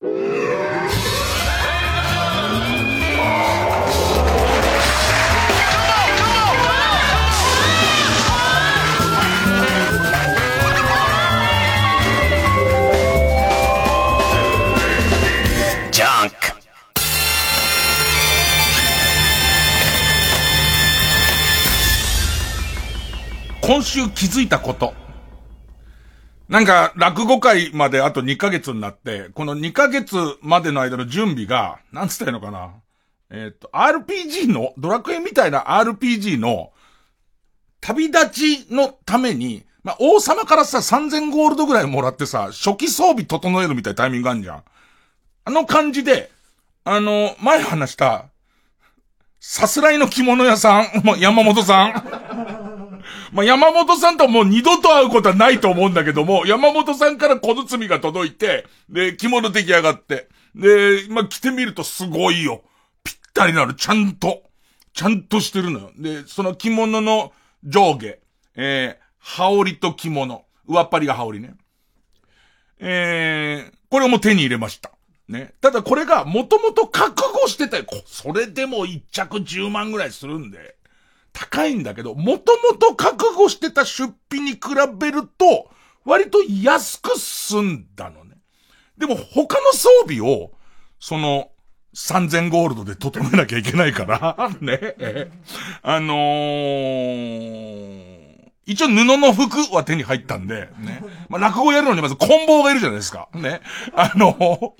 今週気づいたこと。なんか、落語会まであと2ヶ月になって、この2ヶ月までの間の準備が、なんつったらいいのかな。えっ、と、RPG の、ドラクエみたいな RPG の、旅立ちのために、まあ、王様からさ、3000ゴールドぐらいもらってさ、初期装備整えるみたいなタイミングあるじゃん。あの感じで、あの、前話した、さすらいの着物屋さん、山本さん。まあ、山本さんとはもう二度と会うことはないと思うんだけども、山本さんから小包が届いて、で、着物出来上がって、で、まあ、着てみるとすごいよ。ぴったりなる、ちゃんと。ちゃんとしてるのよ。で、その着物の上下、えー、羽織と着物。上っ張りが羽織ね。えー、これも手に入れました。ね。ただこれがもともと覚悟してたよ。それでも一着10万ぐらいするんで。高いんだけど、もともと覚悟してた出費に比べると、割と安く済んだのね。でも他の装備を、その、3000ゴールドで整えなきゃいけないから、ね。あのー、一応布の服は手に入ったんで、ね。まあ、落語やるのにまず棍棒がいるじゃないですか。ね。あの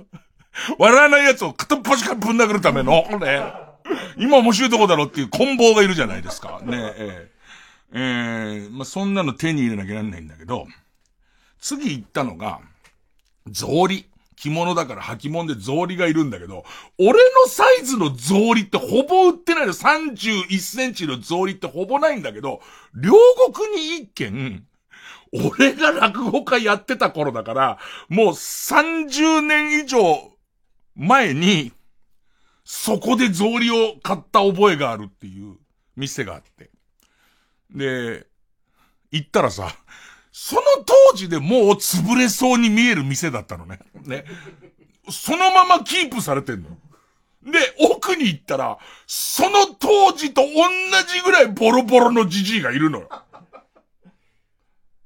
笑わない奴を片っ端からぶん殴るための、ね。今面白いとこだろっていう棍棒がいるじゃないですか。ねえ。えー、まあ、そんなの手に入れなきゃなんないんだけど、次行ったのが、草履。着物だから履物で草履がいるんだけど、俺のサイズの草履ってほぼ売ってないの。31センチの草履ってほぼないんだけど、両国に一軒、俺が落語家やってた頃だから、もう30年以上前に、そこで草履を買った覚えがあるっていう店があって。で、行ったらさ、その当時でもう潰れそうに見える店だったのね。ね。そのままキープされてんの。で、奥に行ったら、その当時と同じぐらいボロボロのじじいがいるのよ。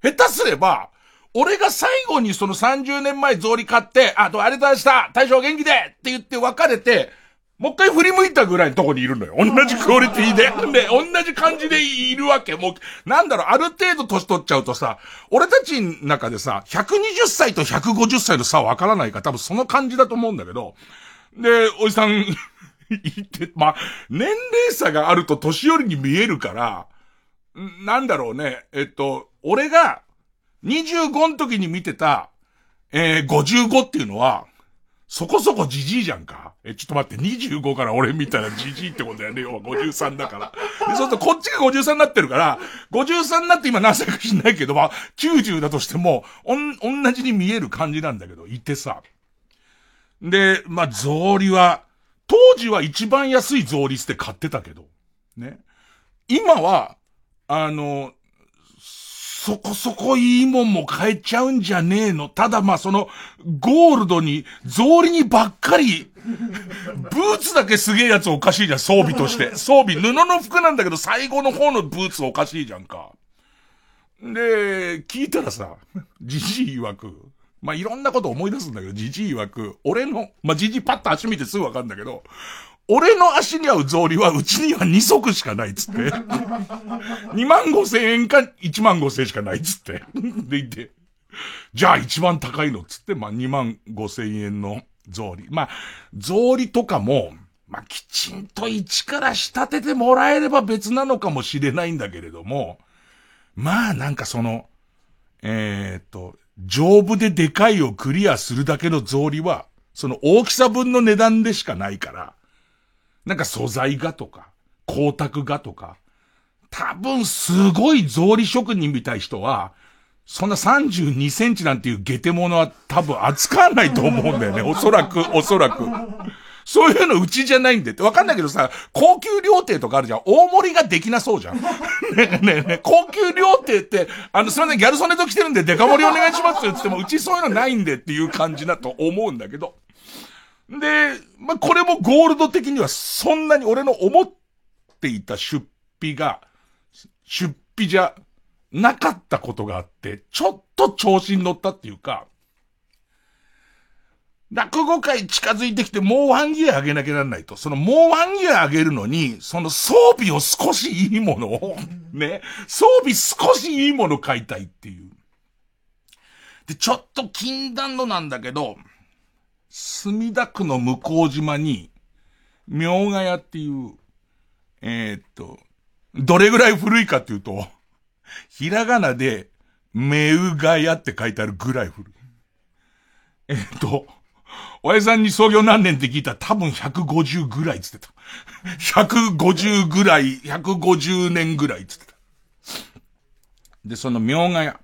下手すれば、俺が最後にその30年前草履買って、あ、どうありがとうございました大将元気でって言って別れて、もう一回振り向いたぐらいのとこにいるのよ。同じクオリティで。で、同じ感じでいるわけ。もう、なんだろう、ある程度年取っちゃうとさ、俺たちの中でさ、120歳と150歳の差はわからないか多分その感じだと思うんだけど、で、おじさん言って、まあ、年齢差があると年寄りに見えるから、なんだろうね、えっと、俺が25の時に見てた、えー、55っていうのは、そこそこじじいじゃんか。え、ちょっと待って、25から俺みたいなじじいってことだよね。要は53だから。で、そうするとこっちが53になってるから、53になって今何歳か知んないけど、まあ、90だとしても、おん、同じに見える感じなんだけど、いてさ。で、まあ、草履は、当時は一番安い草履って買ってたけど、ね。今は、あの、そこそこいいもんも買えちゃうんじゃねえの。ただまあその、ゴールドに、草履にばっかり、ブーツだけすげえやつおかしいじゃん、装備として。装備、布の服なんだけど最後の方のブーツおかしいじゃんか。で、聞いたらさ、じじい曰く、まあ、いろんなこと思い出すんだけど、じじい曰く、俺の、まあ、じじいパッと足見てすぐわかるんだけど、俺の足に合う草履はうちには2足しかないっつって。2万5千円か1万5千円しかないっつって。でいて。じゃあ一番高いのっつって、まあ2万5千円の草履。まあ、草履とかも、まあきちんと一から仕立ててもらえれば別なのかもしれないんだけれども、まあなんかその、えー、っと、丈夫ででかいをクリアするだけの草履は、その大きさ分の値段でしかないから、なんか素材がとか、光沢がとか、多分すごい草履職人みたい人は、そんな32センチなんていう下手者は多分扱わないと思うんだよね。おそらく、おそらく。そういうのうちじゃないんでって。わかんないけどさ、高級料亭とかあるじゃん。大盛りができなそうじゃん。ねえねえねえ、高級料亭って、あの、すいません、ギャル曽根と来てるんでデカ盛りお願いしますって言っても、うちそういうのないんでっていう感じだと思うんだけど。で、まあ、これもゴールド的にはそんなに俺の思っていた出費が、出費じゃなかったことがあって、ちょっと調子に乗ったっていうか、落語会近づいてきてもうワンギア上げなきゃなんないと。そのもうワンギア上げるのに、その装備を少しいいものを、ね、装備少しいいもの買いたいっていう。で、ちょっと禁断のなんだけど、墨田区の向島に、明ヶ谷っていう、えー、っと、どれぐらい古いかっていうと、ひらがなで、めうがやって書いてあるぐらい古い。えー、っと、親さんに創業何年って聞いたら多分150ぐらいつってた。150ぐらい、150年ぐらいつってた。で、その明ヶ谷。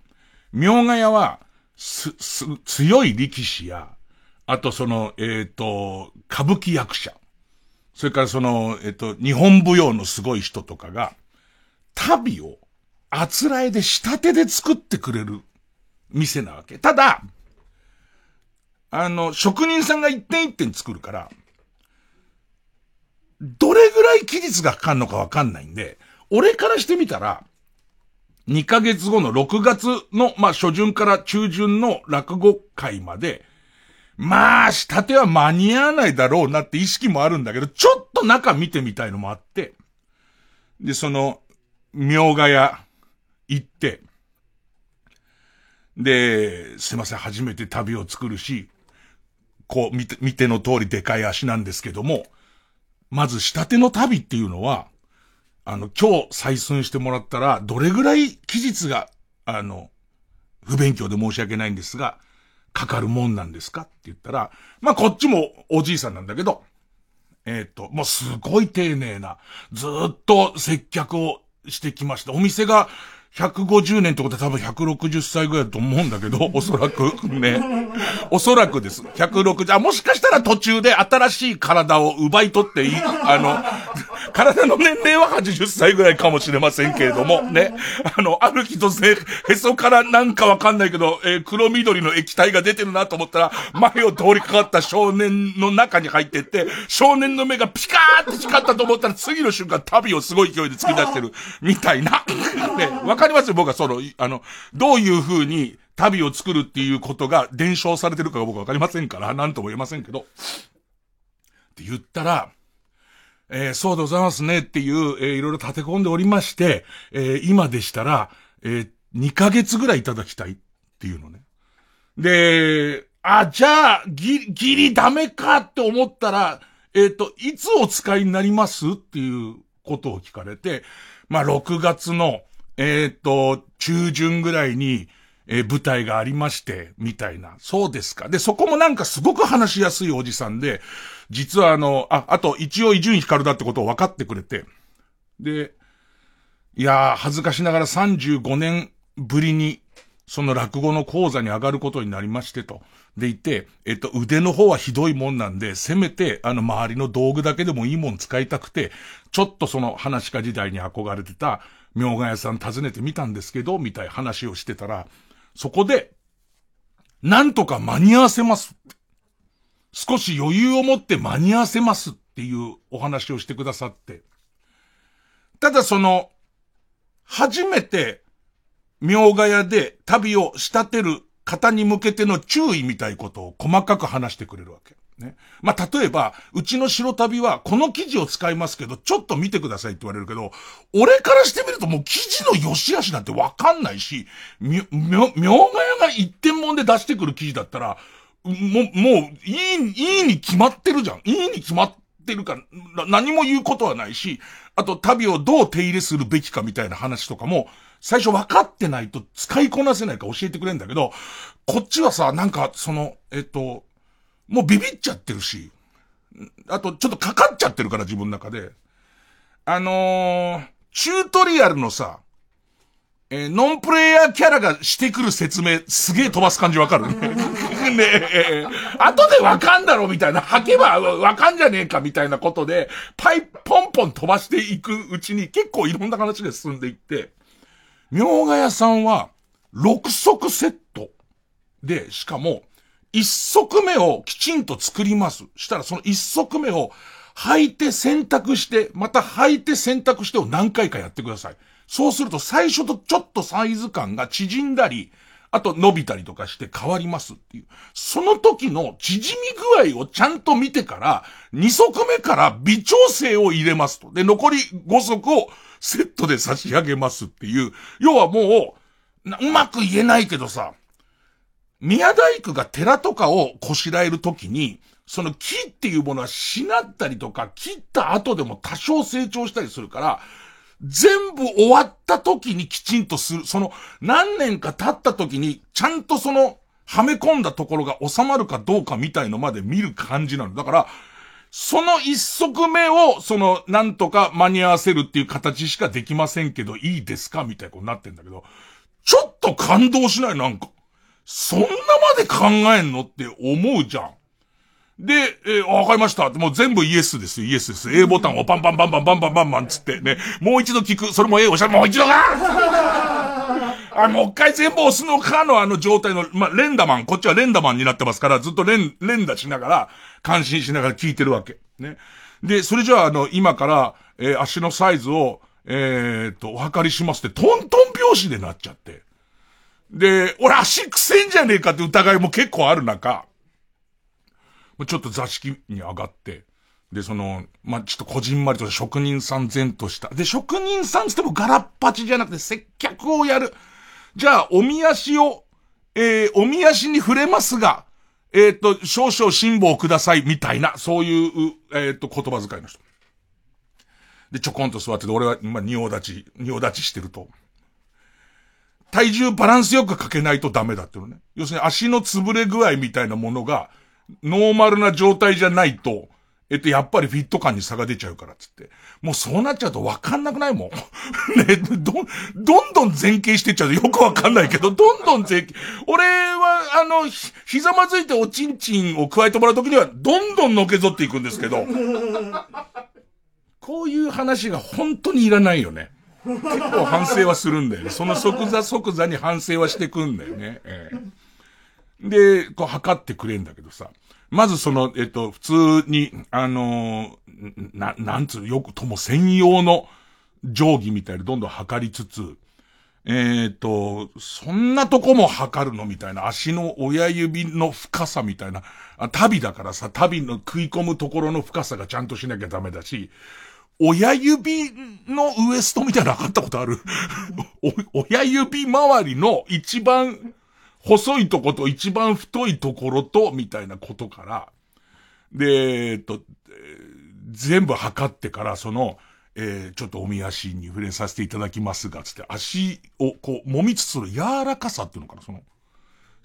明ヶ谷は、す、す、強い力士や、あとその、えっ、ー、と、歌舞伎役者。それからその、えっ、ー、と、日本舞踊のすごい人とかが、旅を、あつらえで仕立てで作ってくれる店なわけ。ただ、あの、職人さんが一点一点作るから、どれぐらい期日がかかんのかわかんないんで、俺からしてみたら、2ヶ月後の6月の、まあ、初旬から中旬の落語会まで、まあ、仕立ては間に合わないだろうなって意識もあるんだけど、ちょっと中見てみたいのもあって、で、その、明ヶ谷行って、で、すいません、初めて旅を作るし、こう、見て、見ての通りでかい足なんですけども、まず仕立ての旅っていうのは、あの、今日採寸してもらったら、どれぐらい期日が、あの、不勉強で申し訳ないんですが、かかるもんなんですか？って言ったら、まあ、こっちもおじいさんなんだけど、えっ、ー、と、もうすごい丁寧な、ずっと接客をしてきました。お店が150年ってことは多分160歳ぐらいだと思うんだけど、おそらく。ね。おそらくです。160、あ、もしかしたら途中で新しい体を奪い取っていい、あの、体の年齢は80歳ぐらいかもしれませんけれども、ね。あの、ある日突然、へそからなんかわかんないけど、えー、黒緑の液体が出てるなと思ったら、前を通りかかった少年の中に入ってって、少年の目がピカーって光ったと思ったら、次の瞬間旅をすごい勢いで突き出してる、みたいな。ね、わかりますよ、僕はその、あの、どういう風に旅を作るっていうことが伝承されてるかが僕はわかりませんから、なんとも言えませんけど。って言ったら、えー、そうでございますねっていう、えー、いろいろ立て込んでおりまして、えー、今でしたら、え、2ヶ月ぐらいいただきたいっていうのね。で、あ、じゃあ、ぎ、ギリダメかって思ったら、えっ、と、いつお使いになりますっていうことを聞かれて、まあ、6月の、えっ、と、中旬ぐらいに、えー、舞台がありまして、みたいな。そうですか。で、そこもなんかすごく話しやすいおじさんで、実はあの、あ、あと一応伊集院光だってことを分かってくれて、で、いやー、恥ずかしながら35年ぶりに、その落語の講座に上がることになりましてと。でいて、えっと、腕の方はひどいもんなんで、せめて、あの、周りの道具だけでもいいもん使いたくて、ちょっとその話家時代に憧れてた、明賀屋さん訪ねてみたんですけど、みたい話をしてたら、そこで、なんとか間に合わせます。少し余裕を持って間に合わせますっていうお話をしてくださって。ただその、初めて、明賀屋で旅を仕立てる方に向けての注意みたいことを細かく話してくれるわけ。ね。まあ、例えば、うちの白旅はこの記事を使いますけど、ちょっと見てくださいって言われるけど、俺からしてみるともう記事の良し悪しなんてわかんないし、み、み、ょ、みょうがやが一点もんで出してくる記事だったら、もう、もう、いい、いいに決まってるじゃん。いいに決まってるから、何も言うことはないし、あと旅をどう手入れするべきかみたいな話とかも、最初分かってないと使いこなせないか教えてくれんだけど、こっちはさ、なんか、その、えっと、もうビビっちゃってるし、あとちょっとかかっちゃってるから自分の中で。あのー、チュートリアルのさ、えー、ノンプレイヤーキャラがしてくる説明、すげえ飛ばす感じわかる ねえ、後でわかんだろみたいな、吐けばわかんじゃねえかみたいなことで、パイ、ポンポン飛ばしていくうちに結構いろんな話が進んでいって、明賀屋さんは、6足セットで、しかも、一足目をきちんと作ります。したらその一足目を履いて選択して、また履いて選択してを何回かやってください。そうすると最初とちょっとサイズ感が縮んだり、あと伸びたりとかして変わりますっていう。その時の縮み具合をちゃんと見てから、2足目から微調整を入れますと。で、残り5足をセットで差し上げますっていう。要はもう、うまく言えないけどさ、宮大工が寺とかをこしらえるときに、その木っていうものはしなったりとか、切った後でも多少成長したりするから、全部終わった時にきちんとする、その何年か経った時に、ちゃんとその、はめ込んだところが収まるかどうかみたいのまで見る感じなの。だから、その一足目を、その、なんとか間に合わせるっていう形しかできませんけど、いいですか？みたいなことになってんだけど、ちょっと感動しない？なんか。そんなまで考えんのって思うじゃん。で、えー、わかりましたもう全部イエスですイエスです。A ボタンをパンパンパンパンパンパンパンパンつってね、もう一度聞く。それも A をしたらもう一度かあ、もう一回全部押すのかのあの状態の、まあ、レンダマン、こっちはレンダマンになってますから、ずっとレン、連打しながら、感心しながら聞いてるわけ。ね。で、それじゃあ、あの、今から、えー、足のサイズを、えー、っと、お測りしますって、トントン拍子でなっちゃって。で、俺足くせんじゃねえかって疑いも結構ある中、ちょっと座敷に上がって、で、その、まあ、ちょっとこじんまりと職人さん前とした。で、職人さんつってもガラッパチじゃなくて接客をやる。じゃあ、おみ足を、えー、おみ足に触れますが、えっ、ー、と、少々辛抱ください、みたいな、そういう、えっ、ー、と、言葉遣いの人。で、ちょこんと座ってて、俺は、まあ、仁王立ち、仁王立ちしてると。体重バランスよくかけないとダメだっていうのね。要するに足の潰れ具合みたいなものが、ノーマルな状態じゃないと、えっと、やっぱりフィット感に差が出ちゃうからっ、つって。もうそうなっちゃうとわかんなくないもん。ね、ど、どんどん前傾してっちゃうとよくわかんないけど、どんどん前傾。俺は、あの、ひざまずいておちんちんを加えてもらうときには、どんどんのけぞっていくんですけど、こういう話が本当にいらないよね。結構反省はするんだよね。その即座即座に反省はしてくんだよね。ええで、こう測ってくれんだけどさ。まずその、えっと、普通に、あのな、なんつう、よくとも専用の定規みたいでどんどん測りつつ、えっ、と、そんなとこも測るのみたいな、足の親指の深さみたいな、あ旅だからさ、旅の食い込むところの深さがちゃんとしなきゃダメだし、親指のウエストみたいなの測ったことある？親指周りの一番細いとこと一番太いところと、みたいなことから、で、えっと、全部測ってから、その、えー、ちょっとおみ足に触れさせていただきますが、つって足をこう、揉みつつの柔らかさっていうのかな、その、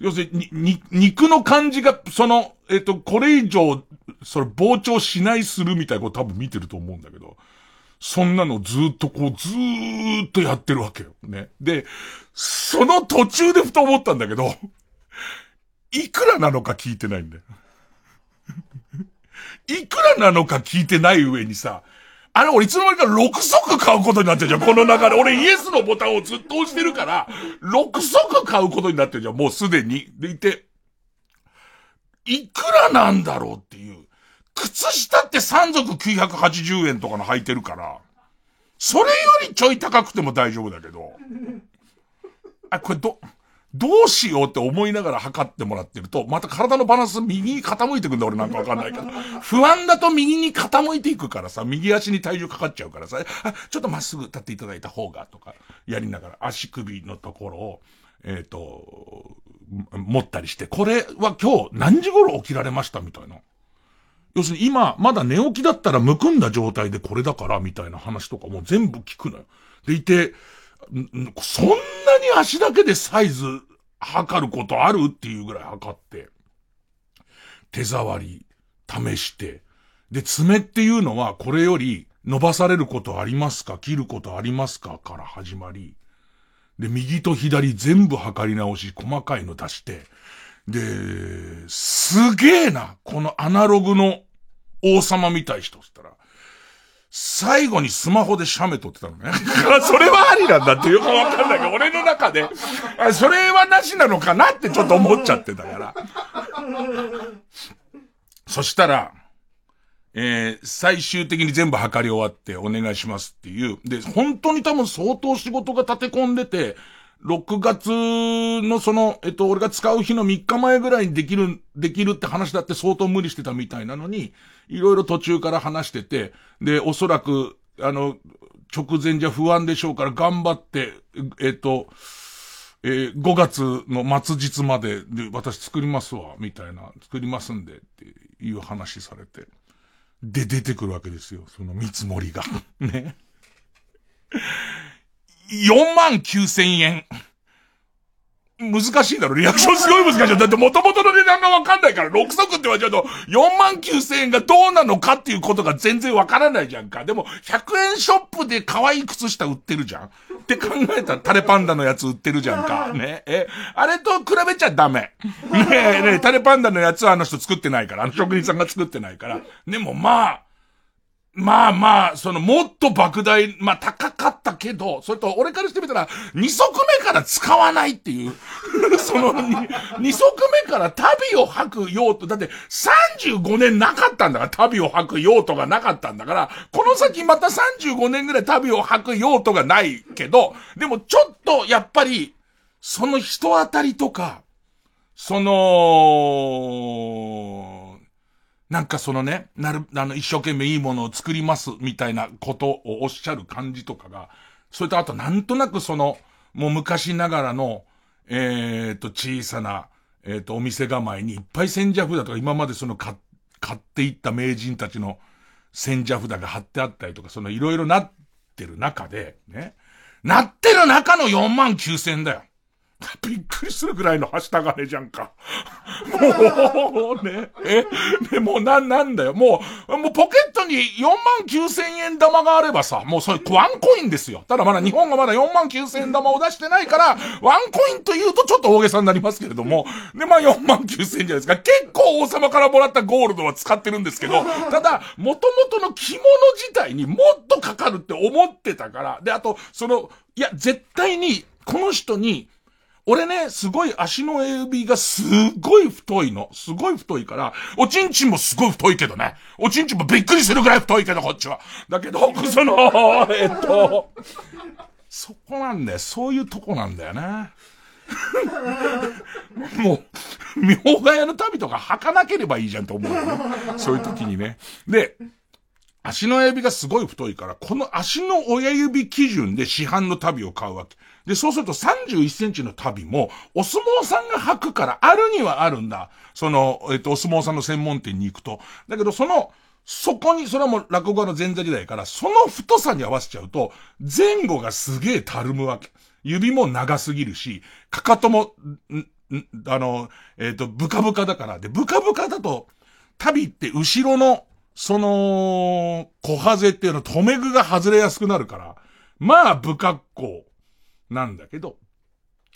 要するに、に、肉の感じが、その、えっ、と、これ以上、それ膨張しないするみたいなこと多分見てると思うんだけど、そんなのずっとこう、ずーっとやってるわけよ。ね。で、その途中でふと思ったんだけど、いくらなのか聞いてないんだよ。いくらなのか聞いてない上にさ、あれ俺いつの間にか6足買うことになってるじゃん、この流れ。俺イエスのボタンをずっと押してるから、6足買うことになってるじゃん、もうすでに。でいて、いくらなんだろうっていう。靴下って3足980円とかの履いてるから、それよりちょい高くても大丈夫だけど、あ、これど、どうしようって思いながら測ってもらってると、また体のバランス右に傾いてくんだ俺なんかわかんないけど。不安だと右に傾いていくからさ、右足に体重かかっちゃうからさ、あ、ちょっとまっすぐ立っていただいた方がとか、やりながら足首のところを、えっ、ー、と、持ったりして、これは今日何時頃起きられましたみたいな。要するに今、まだ寝起きだったらむくんだ状態でこれだから、みたいな話とかも全部聞くのよ。でいて、そんなに足だけでサイズ測ることあるっていうぐらい測って、手触り、試して、で、爪っていうのはこれより伸ばされることありますか？切ることありますかから始まり、で、右と左全部測り直し、細かいの出して、で、すげえな、このアナログの王様みたい人って言ったら、最後にスマホで写メ撮ってたのね。それはありなんだってよくわかんないけど、俺の中で、それはなしなのかなってちょっと思っちゃってたから。そしたら、えー、最終的に全部測り終わってお願いしますっていう。で、本当に多分相当仕事が立て込んでて、6月のその、えっと、俺が使う日の3日前ぐらいにできる、できるって話だって相当無理してたみたいなのに、いろいろ途中から話してて、で、おそらく、あの、直前じゃ不安でしょうから頑張って、えっと、えー、5月の末日までで私作りますわ、みたいな、作りますんでっていう話されて。で、出てくるわけですよ。その見積もりが。ね。4万9千円。難しいだろリアクションすごい難しい。だって元々の値段がわかんないから、6足って言われちゃうと、4万9千円がどうなのかっていうことが全然わからないじゃんか。でも、100円ショップで可愛い靴下売ってるじゃんって考えたら、タレパンダのやつ売ってるじゃんか。ね。え、あれと比べちゃダメ。ねえ、ねえ、タレパンダのやつはあの人作ってないから、あの職人さんが作ってないから。でもまあ、まあまあ、そのもっと莫大、まあ高かったけど、それと俺からしてみたら、二足目から使わないっていう。その二、足目から旅を吐く用途、だって35年なかったんだから、旅を吐く用途がなかったんだから、この先また35年ぐらい旅を吐く用途がないけど、でもちょっとやっぱり、その人当たりとか、その、なんかそのね、なる、あの、一生懸命いいものを作ります、みたいなことをおっしゃる感じとかが、それとあとなんとなくその、もう昔ながらの、えっ、ー、と、小さな、えっ、ー、と、お店構えにいっぱい千社札とか、今までその買、買っていった名人たちの千社札が貼ってあったりとか、そのいろいろなってる中で、ね。なってる中の4万9千だよ。びっくりするぐらいのはした金じゃんか。もうね、え、で もうな、なんだよ。もう、もうポケットに4万9千円玉があればさ、もうそれワンコインですよ。ただまだ日本がまだ4万9千円玉を出してないから、ワンコインと言うとちょっと大げさになりますけれども、で、まあ4万9千円じゃないですか。結構王様からもらったゴールドは使ってるんですけど、ただ、元々の着物自体にもっとかかるって思ってたから、で、あと、その、いや、絶対に、この人に、俺ね、すごい足の指がすごい太いの。すごい太いから、おちんちんもすごい太いけどね。おちんちんもびっくりするぐらい太いけど、こっちは。だけど、その、えっと、そこなんだよ。そういうとこなんだよね。もう、妙が屋の旅とか履かなければいいじゃんと思うよね。そういう時にね。で、足の親指がすごい太いから、この足の親指基準で市販の旅を買うわけ。で、そうすると31センチの旅も、お相撲さんが履くから、あるにはあるんだ。その、えっと、お相撲さんの専門店に行くと。だけど、その、そこに、それはもう落語家の前座時代から、その太さに合わせちゃうと、前後がすげえたるむわけ。指も長すぎるし、かかとも、ん、ん、あの、えっ、ー、と、ブカブカだから。で、ブカブカだと、旅って後ろの、その、小ハゼっていうの、留め具が外れやすくなるから、まあ、不格好。なんだけど、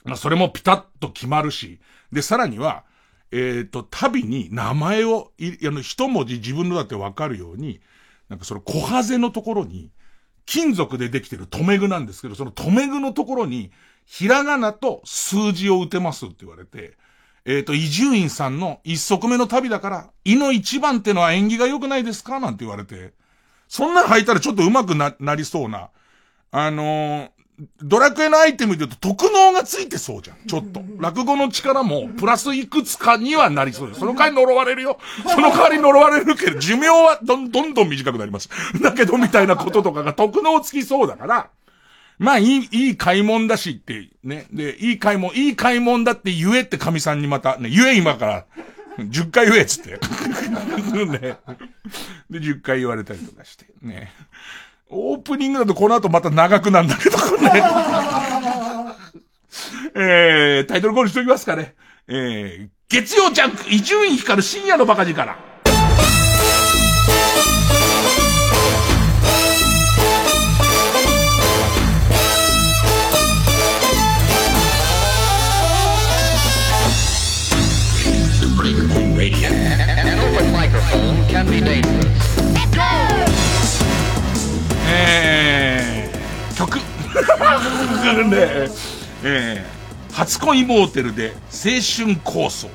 まあ、それもピタッと決まるし、で、さらには、えっ、ー、と、旅に名前を、い、あの、一文字自分のだってわかるように、なんかその小ハゼのところに、金属でできてる留め具なんですけど、その留め具のところに、ひらがなと数字を打てますって言われて、えっ、ー、と、伊集院さんの一足目の旅だから、胃の一番ってのは縁起が良くないですか？なんて言われて、そんなの履いたらちょっと上手くな、なりそうな、あのー、ドラクエのアイテムで言うと特能がついてそうじゃん。ちょっと。落語の力も、プラスいくつかにはなりそうです。その代わり呪われるよ。その代わり呪われるけど、寿命はどんどんどん短くなります。だけど、みたいなこととかが特能つきそうだから、まあ、いい、いい買い物だしって、ね。で、いい買い物、いい買い物だって言えって神さんにまた、ね、言え今から、10回言えっつって。ね。で、10回言われたりとかして、ね。オープニングだとこの後また長くなんだけど、ね。えー、タイトルコールしときますかね。えー、月曜ジャンク、伊集院光る深夜のバカ力。An open microphone can be dangerous. えー、曲。ね、えー、初恋モーテルで青春構想。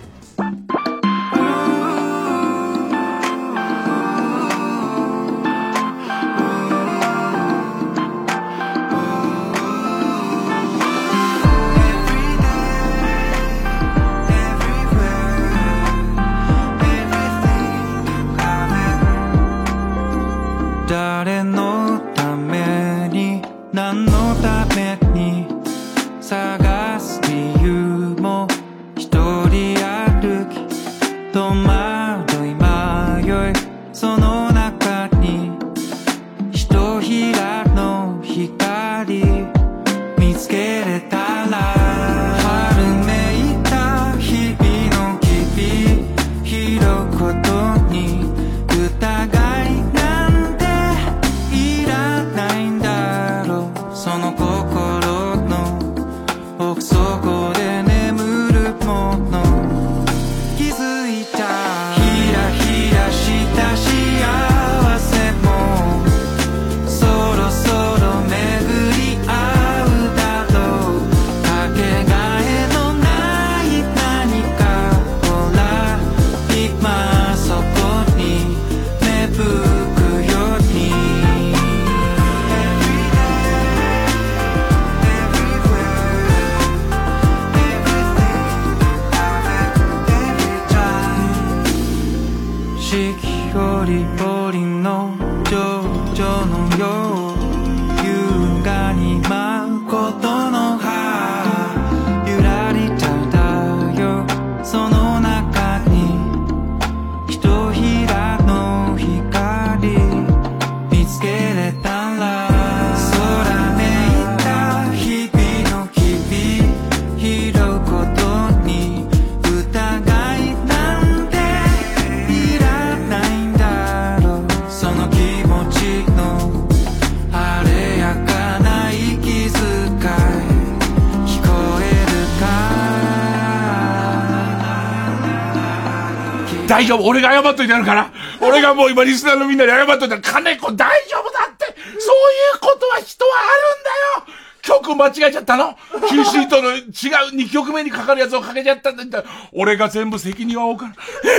大丈夫。俺が謝っといてやるから。俺がもう今リスナーのみんなに謝っといたら、金子大丈夫だって。そういうことは人はあるんだよ。曲間違えちゃったの ?Q シートの違う2曲目にかかるやつをかけちゃったんだ。俺が全部責任は負うから。え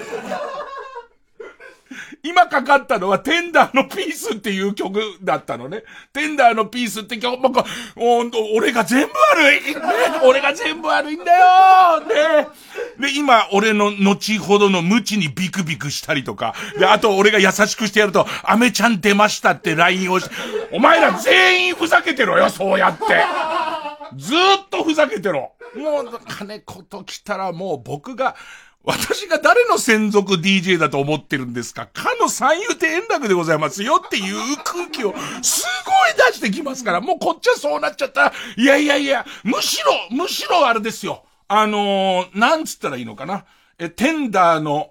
ー、今かかったのはテンダーのピースっていう曲だったのね。テンダーのピースって曲、なんか、俺が全部悪い、ね、俺が全部悪いんだよねで、今、俺の後ほどの無知にビクビクしたりとか、で、あと俺が優しくしてやると、アメちゃん出ましたって LINE をして、お前ら全員ふざけてろよ、そうやって。ずっとふざけてろ。もう、金子と来たらもう僕が、私が誰の専属 DJ だと思ってるんですか？かの三遊亭円楽でございますよっていう空気をすごい出してきますから、もうこっちはそうなっちゃった、いやいやいや、むしろ、むしろあれですよ。あのー、なんつったらいいのかな？え、テンダーの、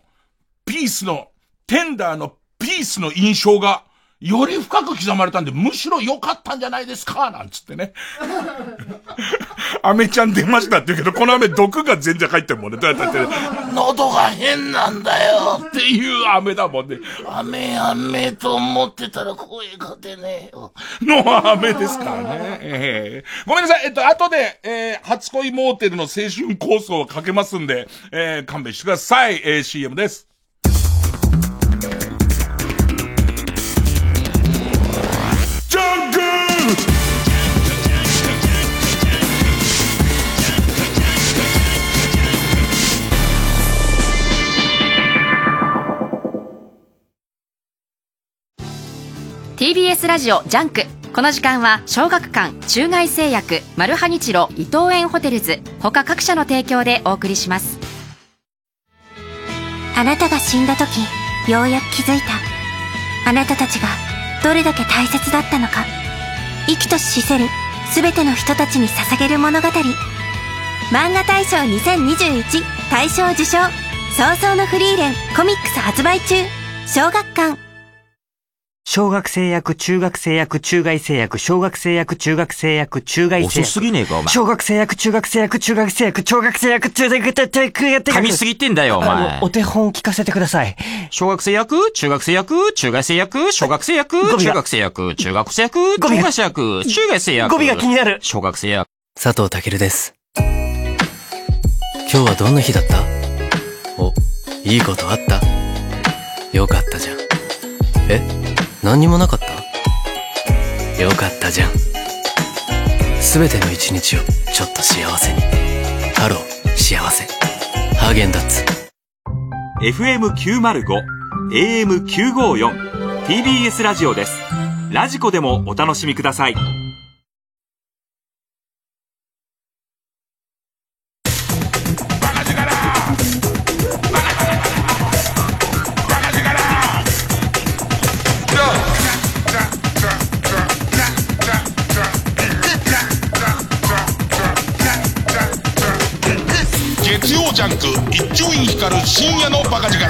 ピースの、テンダーのピースの印象が、より深く刻まれたんで、むしろ良かったんじゃないですかなんつってね。アメちゃん出ましたって言うけど、この飴毒が全然入ってるもんね。どうやったって、ね喉が変なんだよっていう飴だもんね。飴飴と思ってたら声が出ねえよ。の飴ですからね。えー、ごめんなさい。えっと、後で、えー、初恋モーテルの青春構想をかけますんで、えー、勘弁してください。えー、CM です。TBS ラジオ JUNK。この時間は小学館中外製薬マルハニチロ伊藤園ホテルズ他各社の提供でお送りします。あなたが死んだ時ようやく気づいた。あなたたちがどれだけ大切だったのか。生きとし死せる全ての人たちに捧げる物語。漫画大賞2021大賞受賞。葬送のフリーレンコミックス発売中。小学館。小学生役、中学生役、中外生役、小学生役、中学生役、中外生役。遅すぎねえか、お前。小学生役、中学生役、中学生役、小学生役、中学生役、中学生役。噛みすぎてんだよ、お前。お手本聞かせてください。小学生役、中学生役、中外生役、小学生役、中学生役、中学生役、中学生役、中外生役。語尾が気になる。小学生役。佐藤健です。今日はどんな日だった？お、いいことあった？よかったじゃん。え？何にもなかった？よかったじゃん。すべての一日をちょっと幸せに。 Hello、幸せ。ハーゲンダッツ。FM905、AM954、TBS ラジオです。ラジコでもお楽しみください。伊集院光る深夜のバカ力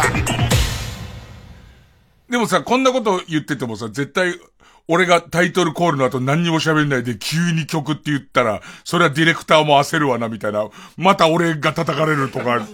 でもさ、こんなこと言っててもさ、絶対、俺がタイトルコールの後何にも喋んないで急に曲って言ったら、それはディレクターも焦るわな、みたいな。また俺が叩かれるとか。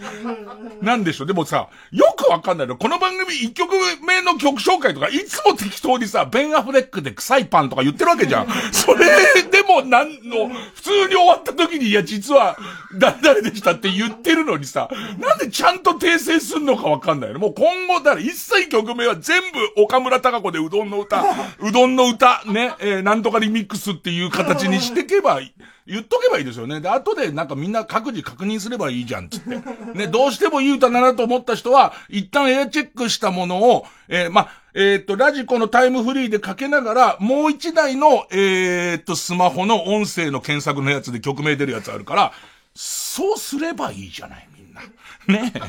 なんでしょう。でもさ、よくわかんないの。この番組一曲目の曲紹介とか、いつも適当にさ、ベンアフレックで臭いパンとか言ってるわけじゃん。それでもなんの、普通に終わった時に、いや、実は、誰々でしたって言ってるのにさ、なんでちゃんと訂正すんのかわかんないの。もう今後、だから一切曲名は全部岡村隆子でうどんの歌、うどんの歌、ね、えー、なんとかリミックスっていう形にしてけば。言っとけばいいですよね。で、後でなんかみんな各自確認すればいいじゃん、つって。ね、どうしても言うたならと思った人は、一旦エアチェックしたものを、えー、ま、えー、っと、ラジコのタイムフリーでかけながら、もう一台の、えー、っと、スマホの音声の検索のやつで曲名出るやつあるから、そうすればいいじゃない、な。ねえ。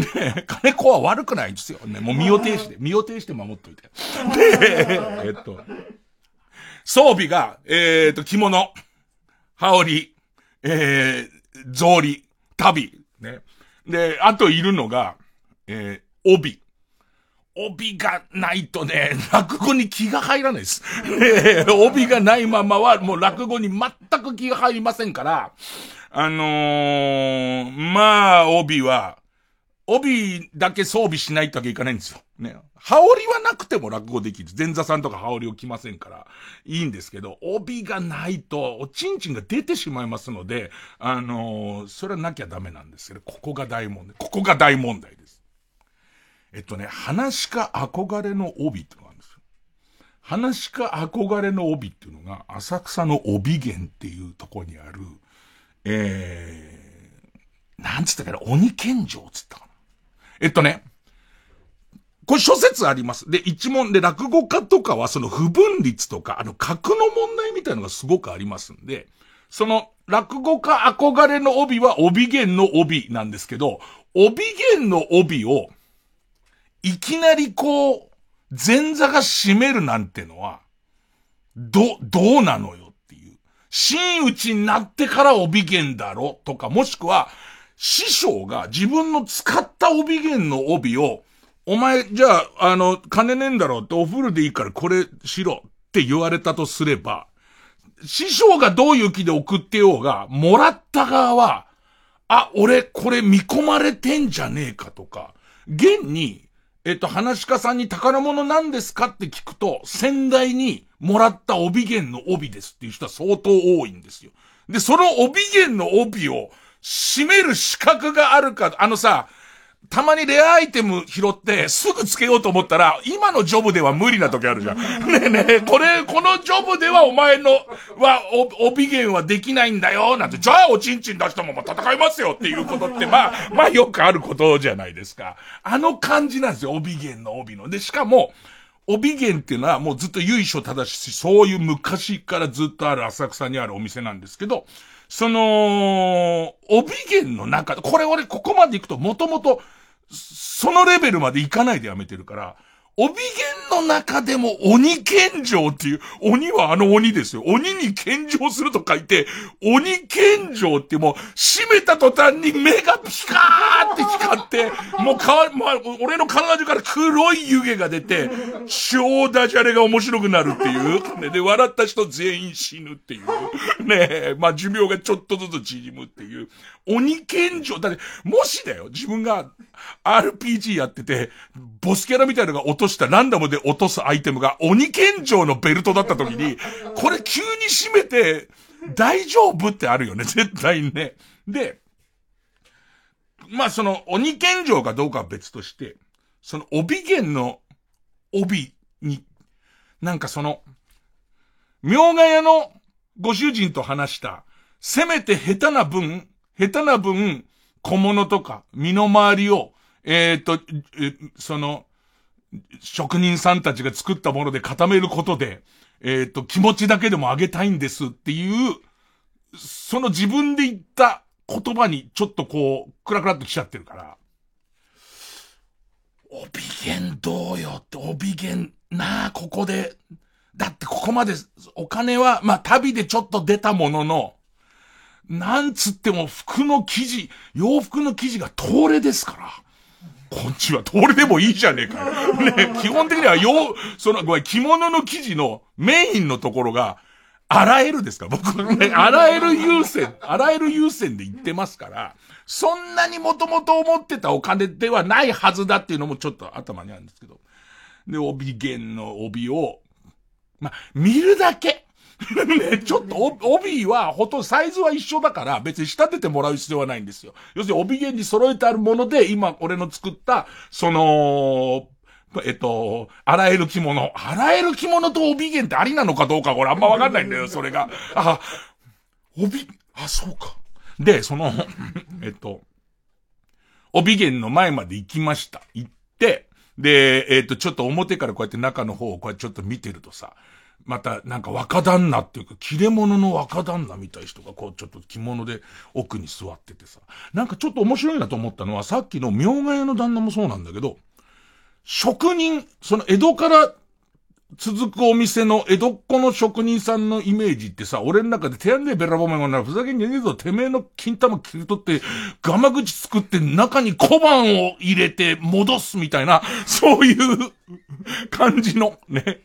ねえ、金子は悪くないんですよ。ね、もう身を挺して、身を挺して守っといて。で、えっと、装備が、えー、っと、着物。羽織、えー、草履、旅、ね。で、あといるのが、えー、帯。帯がないとね、落語に気が入らないです。ね、帯がないままはもう落語に全く気が入りませんから、あのー、まあ、帯は、帯だけ装備しないとわけいかないんですよ。ね。羽織はなくても落語できる。前座さんとか羽織を着ませんから、いいんですけど、帯がないと、おちんちんが出てしまいますので、あのー、それはなきゃダメなんですけど、ここが大問題。ここが大問題です。えっとね、話か憧れの帯ってのがあるんですよ。話か憧れの帯っていうのが、浅草の帯源っていうとこにある、えー、なんつったかな、鬼剣城つったかな。えっとね、これ諸説あります。で、一問で落語家とかはその不分率とか、あの格の問題みたいのがすごくありますんで、その落語家憧れの帯は帯弦の帯なんですけど、帯弦の帯を、いきなりこう、前座が締めるなんてのは、ど、どうなのよ。真打ちになってから帯弦だろとか、もしくは、師匠が自分の使った帯弦の帯を、お前、じゃあ、あの、金ねえんだろうってお風呂でいいからこれしろって言われたとすれば、師匠がどういう気で送ってようが、もらった側は、あ、俺これ見込まれてんじゃねえかとか、現に、えっと、話し家さんに宝物なんですかって聞くと、先代にもらった帯弦の帯ですっていう人は相当多いんですよ。で、その帯弦の帯を、締める資格があるか、あのさ、たまにレアアイテム拾ってすぐつけようと思ったら、今のジョブでは無理な時あるじゃん。ねえねえ、これ、このジョブではお前の、は、お、帯弦はできないんだよ、なんて、じゃあおちんちん出したまま戦いますよっていうことって、まあ、まあよくあることじゃないですか。あの感じなんですよ、帯弦の帯の。で、しかも、帯弦っていうのはもうずっと由緒正しい、そういう昔からずっとある浅草にあるお店なんですけど、その、帯弦の中で、これ俺ここまで行くともともと、そのレベルまで行かないでやめてるから、帯弦の中でも鬼剣城っていう、鬼はあの鬼ですよ。鬼に献上すると書いて、鬼剣城ってもう、閉めた途端に目がピカーって光って、もうかわ、まあ、俺の体中から黒い湯気が出て、超ダジャレが面白くなるっていう。ね、で、笑った人全員死ぬっていう。ねえ、まあ寿命がちょっとずつ縮むっていう。鬼剣城、だって、もしだよ、自分が RPG やってて、ボスキャラみたいなのが落とした、ランダムで落とすアイテムが鬼剣城のベルトだった時に、これ急に締めて、大丈夫ってあるよね、絶対にね。で、まあその鬼剣城かどうかは別として、その帯弦の帯に、なんかその、明賀屋のご主人と話した、せめて下手な分、下手な分、小物とか、身の回りを、えっ、と、その、職人さんたちが作ったもので固めることで、えっ、と、気持ちだけでもあげたいんですっていう、その自分で言った言葉にちょっとこう、クラクラっと来ちゃってるから、帯弦どうよって、帯弦なあ、ここで、だってここまでお金は、まあ旅でちょっと出たものの、なんつっても服の生地、洋服の生地が東レですから。こっちは東レでもいいじゃねえかよ。ね、基本的には洋、その、ごめん、着物の生地のメインのところが、洗えるですか？ら、僕はね、洗える優先、洗える優先で言ってますから、そんなにもともと思ってたお金ではないはずだっていうのもちょっと頭にあるんですけど。で、帯弦の帯を、ま見るだけ。ね、ちょっと、帯は、ほとんどサイズは一緒だから、別に仕立ててもらう必要はないんですよ。要するに帯弦に揃えてあるもので、今、俺の作った、その、えっと、洗える着物。洗える着物と帯弦ってありなのかどうか、これあんまわかんないんだよ、それが。あ、帯、あ、そうか。で、その、えっと、帯弦の前まで行きました。行って、で、えっと、ちょっと表からこうやって中の方をこうやってちょっと見てるとさ、また、なんか若旦那っていうか、切れ物の若旦那みたい人がこう、ちょっと着物で奥に座っててさ、なんかちょっと面白いなと思ったのは、さっきの明賀屋の旦那もそうなんだけど、職人、その江戸から続くお店の江戸っ子の職人さんのイメージってさ、俺の中で手やんでべらぼめがな、ふざけんじゃねえぞ、てめえの金玉切り取って、ガマ口作って中に小判を入れて戻すみたいな、そういう感じの、ね。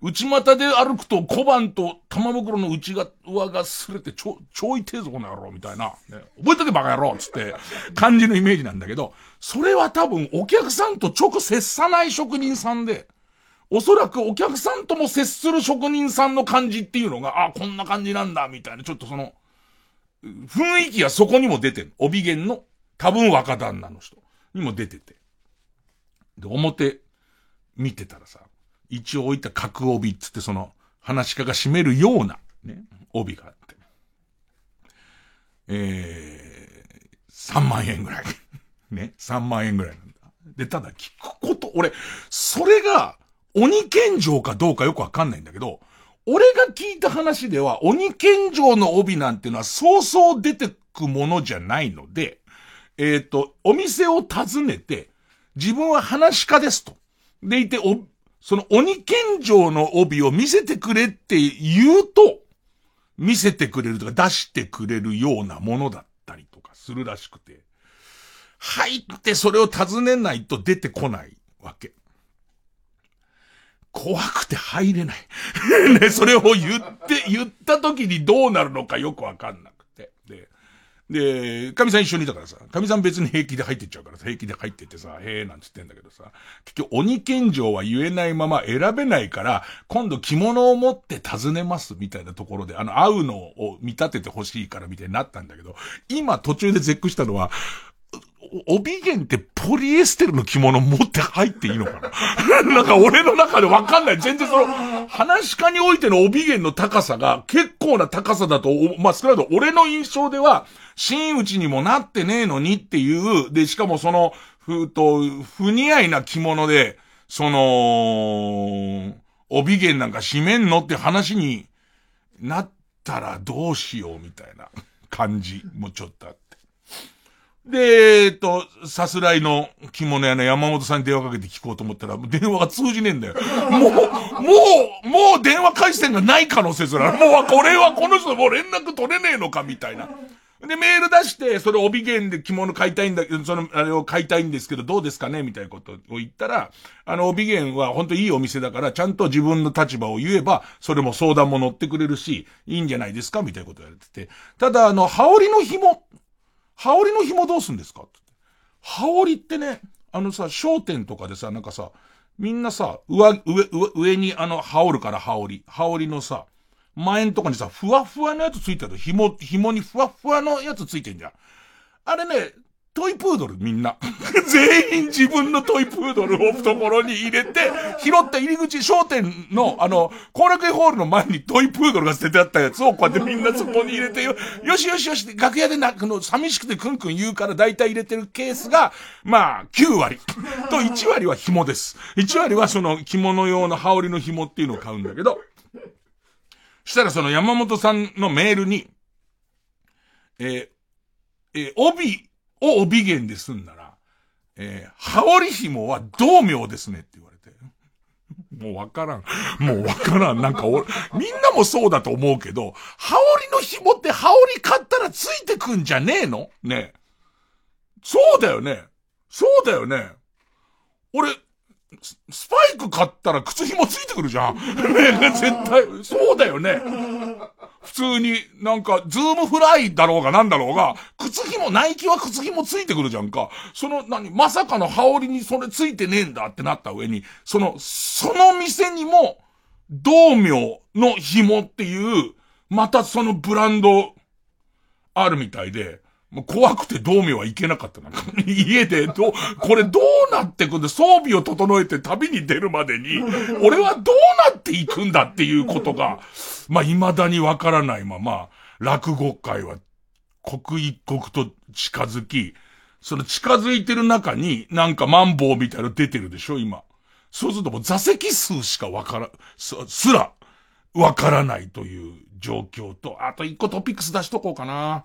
内股で歩くと小判と玉袋の内側がすれてちょ、ちょいてえぞこの野郎みたいな。ね、覚えとけバカ野郎つって感じのイメージなんだけど、それは多分お客さんと直接さない職人さんで、おそらくお客さんとも接する職人さんの感じっていうのが、あ、こんな感じなんだ、みたいな、ちょっとその、雰囲気がそこにも出てる。帯弦の、多分若旦那の人にも出てて。で、表、見てたらさ、一応置いた角帯っつってその、話し家が締めるような、ね、帯があって。えー、3万円ぐらい。ね、3万円ぐらいなんだ。で、ただ聞くこと、俺、それが、鬼剣城かどうかよくわかんないんだけど、俺が聞いた話では、鬼剣城の帯なんてのはそうそう出てくものじゃないので、えっ、ー、と、お店を訪ねて、自分は話し家ですと。でいて、その鬼剣城の帯を見せてくれって言うと、見せてくれるとか出してくれるようなものだったりとかするらしくて、入ってそれを尋ねないと出てこないわけ。怖くて入れない。ね、それを言って、言った時にどうなるのかよくわかんなくて。で、で、神さん一緒にいたからさ、神さん別に平気で入ってっちゃうからさ、平気で入ってってさ、へえなんつってんだけどさ、結局鬼剣城は言えないまま選べないから、今度着物を持って尋ねますみたいなところで、あの、会うのを見立ててほしいからみたいになったんだけど、今途中で絶句したのは、帯弦ってポリエステルの着物持って入っていいのかな？なんか俺の中でわかんない。全然その、話家においての帯弦の高さが結構な高さだと、まあ、少なくとも俺の印象では、真打ちにもなってねえのにっていう、で、しかもその、ふと、不似合いな着物で、その、帯弦なんか締めんのって話になったらどうしようみたいな感じもちょっとあって。で、えっと、さすらいの着物屋の山本さんに電話かけて聞こうと思ったら、電話が通じねえんだよ。もう、もう、もう電話回線がない可能性すら、もうこれはこの人もう連絡取れねえのかみたいな。で、メール出して、それ帯弦で着物買いたいんだけど、その、あれを買いたいんですけど、どうですかね？みたいなことを言ったら、あの、帯弦は本当いいお店だから、ちゃんと自分の立場を言えば、それも相談も乗ってくれるし、いいんじゃないですか？みたいなことを言われてて。ただ、あの、羽織の紐、羽織の紐どうすんですか？羽織ってね、あのさ、商店とかでさ、なんかさ、みんなさ、上、上、上、上にあの、羽織るから羽織。羽織のさ、前んとこにさ、ふわふわのやつついてる紐、紐にふわふわのやつついてんじゃん。あれね、トイプードルみんな。全員自分のトイプードルを懐に入れて、拾った入り口商店の、あの、後楽園ホールの前にトイプードルが捨ててあったやつをこうやってみんなそこに入れてよ、よしよしよし楽屋でな、くの、寂しくてクンクン言うから大体入れてるケースが、まあ、9割。と1割は紐です。1割はその着物用の羽織の紐っていうのを買うんだけど、したらその山本さんのメールに、えー、えー、帯を帯弦ですんなら、えー、羽織紐は同名ですねって言われて。もうわからん。もうわからん。なんか俺、みんなもそうだと思うけど、羽織の紐って羽織買ったらついてくんじゃねえの？ねそうだよね。そうだよね。俺、スパイク買ったら靴紐ついてくるじゃん。絶対、そうだよね。普通に、なんか、ズームフライだろうがなんだろうが、靴紐、ナイキは靴紐ついてくるじゃんか。その、なに、まさかの羽織にそれついてねえんだってなった上に、その、その店にも、道明の紐っていう、またそのブランド、あるみたいで、もう怖くて道明は行けなかったなか。家でど、これどうなってくんだ装備を整えて旅に出るまでに、俺はどうなっていくんだっていうことが、まあ未だにわからないまま、落語界は刻一刻と近づき、その近づいてる中に、なんかマンボウみたいなの出てるでしょ、今。そうするともう座席数しかわから、す、すら、わからないという状況と、あと一個トピックス出しとこうかな。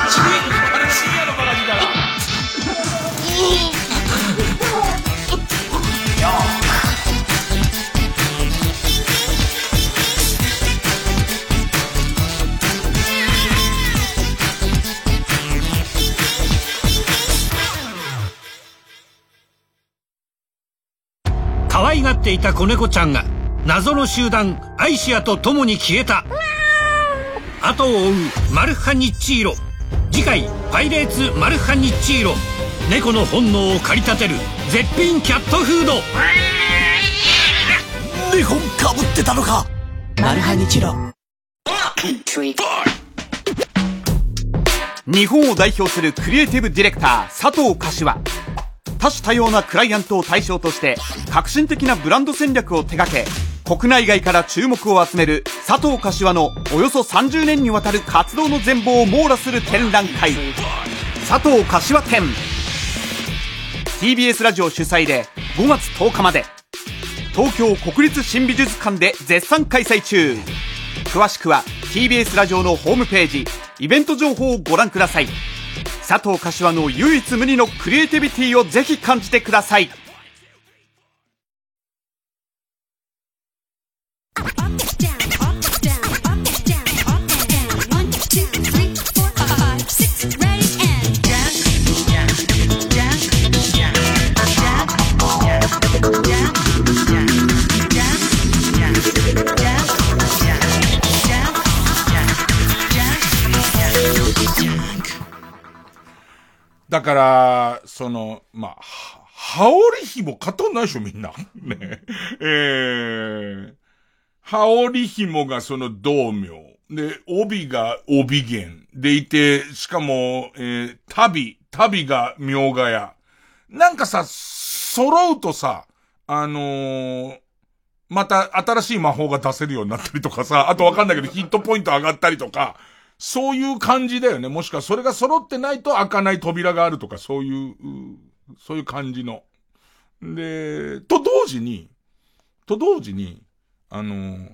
愛がっていた子猫ちゃんが謎の集団アイシアと共に消えた。後を追うマルハニッチーロ。次回パイレーツマルハニッチーロ。猫の本能を駆り立てる絶品キャットフード。2本かぶってたのか？マルハニチロ。日本を代表するクリエイティブディレクター佐藤柏多種多様なクライアントを対象として革新的なブランド戦略を手掛け国内外から注目を集める佐藤柏のおよそ30年にわたる活動の全貌を網羅する展覧会。佐藤柏展。TBS ラジオ主催で5月10日まで。東京国立新美術館で絶賛開催中。詳しくは TBS ラジオのホームページ。イベント情報をご覧ください。佐藤柏の唯一無二のクリエイティビティをぜひ感じてください。だから、その、まあ、は羽織紐買ったことないでしょ、みんな。ね。えー、羽織紐がその道名。で、帯が帯源。でいて、しかも、えー、旅、旅が名画屋。なんかさ、揃うとさ、あのーまた新しい魔法が出せるようになったりとかさ、あとわかんないけどヒットポイント上がったりとか、そういう感じだよね。もしくはそれが揃ってないと開かない扉があるとか、そういう、そういう感じの。で、と同時に、と同時に、あのー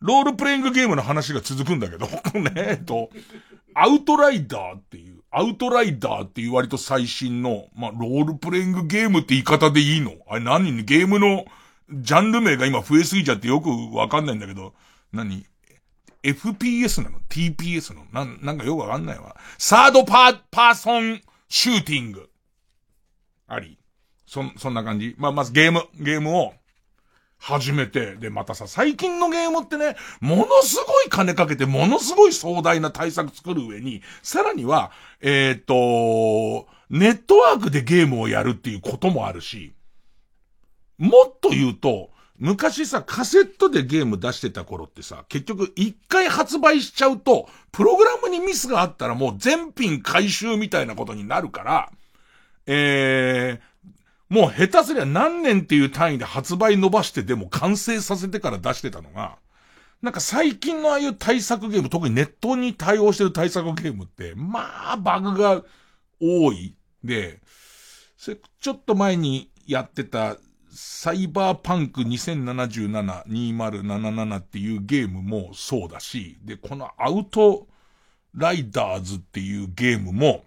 ロールプレイングゲームの話が続くんだけど、ね、えっと、アウトライダーっていう、アウトライダーっていう割と最新の、まあ、ロールプレイングゲームって言い方でいいの？あれ何？ゲームのジャンル名が今増えすぎちゃってよくわかんないんだけど、何？FPS なの ?TPS なの？なん、なんかよくわかんないわ。サードパー、パーソンシューティング。あり。そ、そんな感じ。まあ、まずゲーム、ゲームを始めて、で、またさ、最近のゲームってね、ものすごい金かけて、ものすごい壮大な対策作る上に、さらには、えっ、と、ネットワークでゲームをやるっていうこともあるし、もっと言うと、昔さ、カセットでゲーム出してた頃ってさ、結局一回発売しちゃうと、プログラムにミスがあったらもう全品回収みたいなことになるから、えー、もう下手すりゃ何年っていう単位で発売伸ばしてでも完成させてから出してたのが、なんか最近のああいう対策ゲーム、特にネットに対応してる対策ゲームって、まあ、バグが多い。で、ちょっと前にやってた、サイバーパンク2077-2077っていうゲームもそうだし、で、このアウトライダーズっていうゲームも、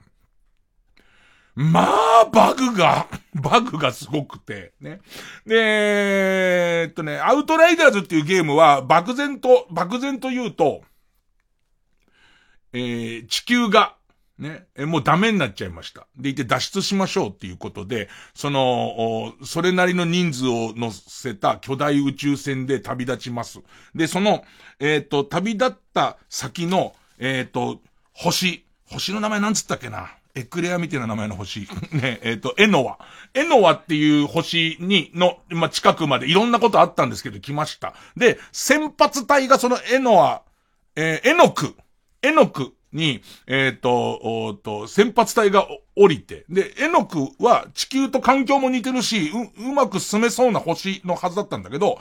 まあ、バグが、バグがすごくて、ね。で、えっとね、アウトライダーズっていうゲームは、漠然と、漠然と言うと、えー、地球が、ね、もうダメになっちゃいました。でいて脱出しましょうっていうことで、その、それなりの人数を乗せた巨大宇宙船で旅立ちます。で、その、えっ、ー、と、旅立った先の、えっ、ー、と、星、星の名前なんつったっけな？エクレアみたいな名前の星。ね、えっ、ー、と、エノワ。エノワっていう星に、の、ま、近くまでいろんなことあったんですけど来ました。で、先発隊がそのエノワ、えー、エノク、エノクに、えっ、ー、と、おと、先発隊が降りて、で、エノクは地球と環境も似てるし、う、うまく進めそうな星のはずだったんだけど、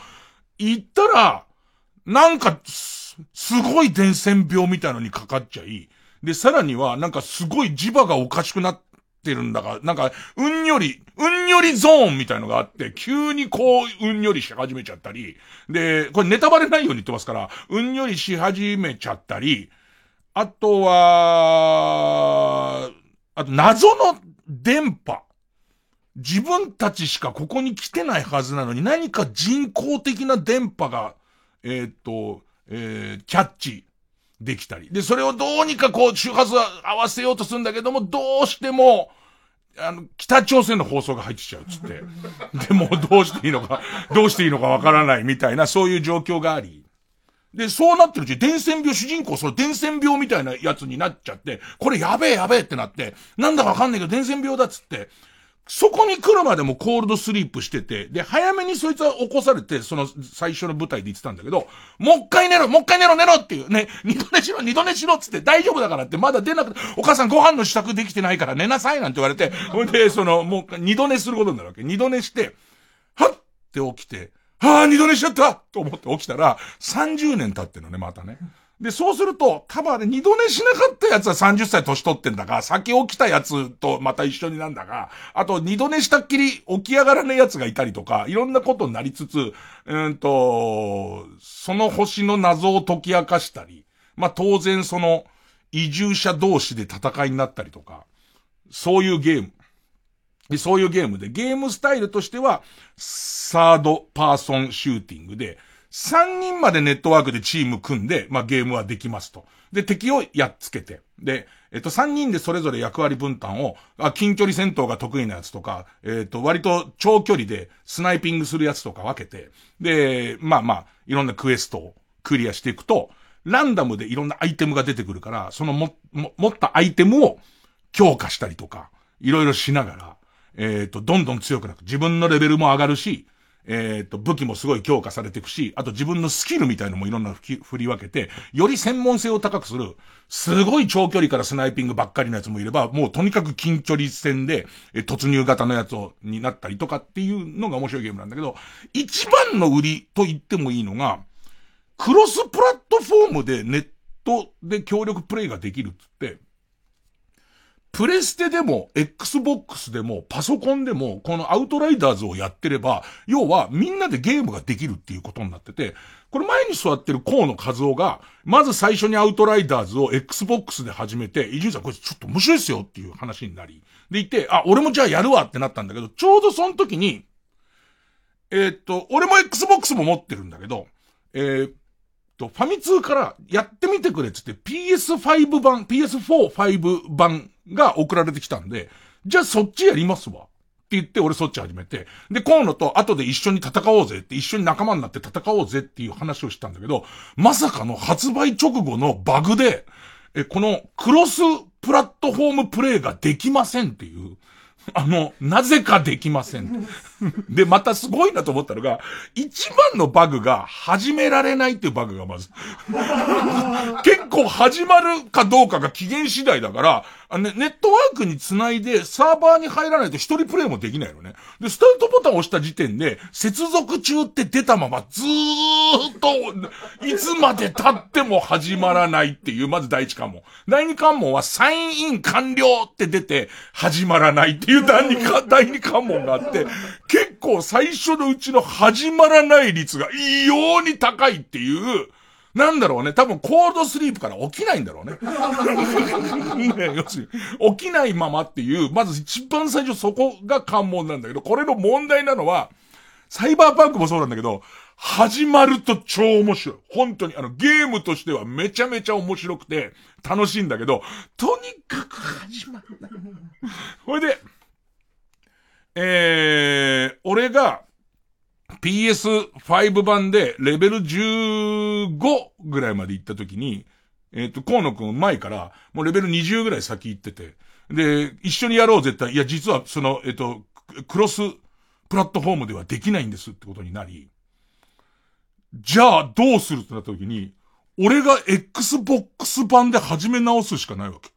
行ったら、なんか、す、すごい伝染病みたいのにかかっちゃい、で、さらには、なんかすごい磁場がおかしくなってるんだが、なんか、うんより、うんよりゾーンみたいのがあって、急にこう、うんよりし始めちゃったり、で、これネタバレないように言ってますから、うんよりし始めちゃったり、あとは、あと謎の電波。自分たちしかここに来てないはずなのに何か人工的な電波が、えっ、と、えー、キャッチできたり。で、それをどうにかこう周波数合わせようとするんだけども、どうしても、あの、北朝鮮の放送が入ってきちゃうっつって。でもどうしていいのか、どうしていいのかわからないみたいな、そういう状況があり。で、そうなってるうち、伝染病、主人公、その伝染病みたいなやつになっちゃって、これやべえやべえってなって、なんだかわかんないけど伝染病だっつって、そこに来るまでもコールドスリープしてて、で、早めにそいつは起こされて、その最初の舞台で言ってたんだけど、もう一回寝ろもう一回寝ろ寝ろっていうね、二度寝しろ二度寝しろっつって大丈夫だからってまだ出なくて、お母さんご飯の支度できてないから寝なさいなんて言われて、ほんで、その、もう二度寝することになるわけ。二度寝して、はっって起きて、はぁ、二度寝しちゃったと思って起きたら、30年経ってるのね、またね。で、そうすると、多分あれ二度寝しなかったやつは30歳年取ってんだが、先起きたやつとまた一緒になんだが、あと二度寝したっきり起き上がらないやつがいたりとか、いろんなことになりつつ、うんと、その星の謎を解き明かしたり、まあ、当然その移住者同士で戦いになったりとか、そういうゲーム。で、そういうゲームで、ゲームスタイルとしては、サードパーソンシューティングで、3人までネットワークでチーム組んで、まあ、ゲームはできますと。で、敵をやっつけて。で、えっと、3人でそれぞれ役割分担を、あ近距離戦闘が得意なやつとか、えっと、割と長距離でスナイピングするやつとか分けて、で、まあまあ、いろんなクエストをクリアしていくと、ランダムでいろんなアイテムが出てくるから、そのも、も、持ったアイテムを強化したりとか、いろいろしながら、えっと、どんどん強くなる。自分のレベルも上がるし、えっ、と、武器もすごい強化されていくし、あと自分のスキルみたいのもいろんな振り分けて、より専門性を高くする、すごい長距離からスナイピングばっかりのやつもいれば、もうとにかく近距離戦で、え突入型のやつを、になったりとかっていうのが面白いゲームなんだけど、一番の売りと言ってもいいのが、クロスプラットフォームでネットで協力プレイができるっつって、プレステでも、Xbox でも、パソコンでも、このアウトライダーズをやってれば、要はみんなでゲームができるっていうことになってて、これ前に座ってる河野和夫が、まず最初にアウトライダーズを Xbox で始めて、伊集院さんこれちょっと面白いですよっていう話になり、でいて、あ、俺もじゃあやるわってなったんだけど、ちょうどその時に、えー、っと、俺も Xbox も持ってるんだけど、えー、と、ファミ通からやってみてくれって言って PS5 版、PS4、5版が送られてきたんで、じゃあそっちやりますわ。って言って俺そっち始めて、で、河野と後で一緒に戦おうぜって一緒に仲間になって戦おうぜっていう話をしたんだけど、まさかの発売直後のバグで、え、このクロスプラットフォームプレイができませんっていう、あの、なぜかできません。で、またすごいなと思ったのが、一番のバグが始められないっていうバグがまず。結構始まるかどうかが期限次第だから、あね、ネットワークにつないでサーバーに入らないと一人プレイもできないのね。で、スタートボタンを押した時点で、接続中って出たままずーっと、いつまで経っても始まらないっていう、まず第一関門。第二関門はサインイン完了って出て、始まらないっていう第二か、第二関門があって、結構最初のうちの始まらない率が異様に高いっていう、なんだろうね。多分コールドスリープから起きないんだろうね。ね 要するに、起きないままっていう、まず一番最初そこが関門なんだけど、これの問題なのは、サイバーパンクもそうなんだけど、始まると超面白い。本当に、あの、ゲームとしてはめちゃめちゃ面白くて、楽しいんだけど、とにかく始まる。ほいで、えー、俺が、PS5 版でレベル15ぐらいまで行った時に、えっ、ー、と、河野くん前から、もうレベル20ぐらい先行ってて、で、一緒にやろう絶対。いや、実は、その、えっ、ー、と、クロスプラットフォームではできないんですってことになり、じゃあどうするってなった時に、俺が Xbox 版で始め直すしかないわけ。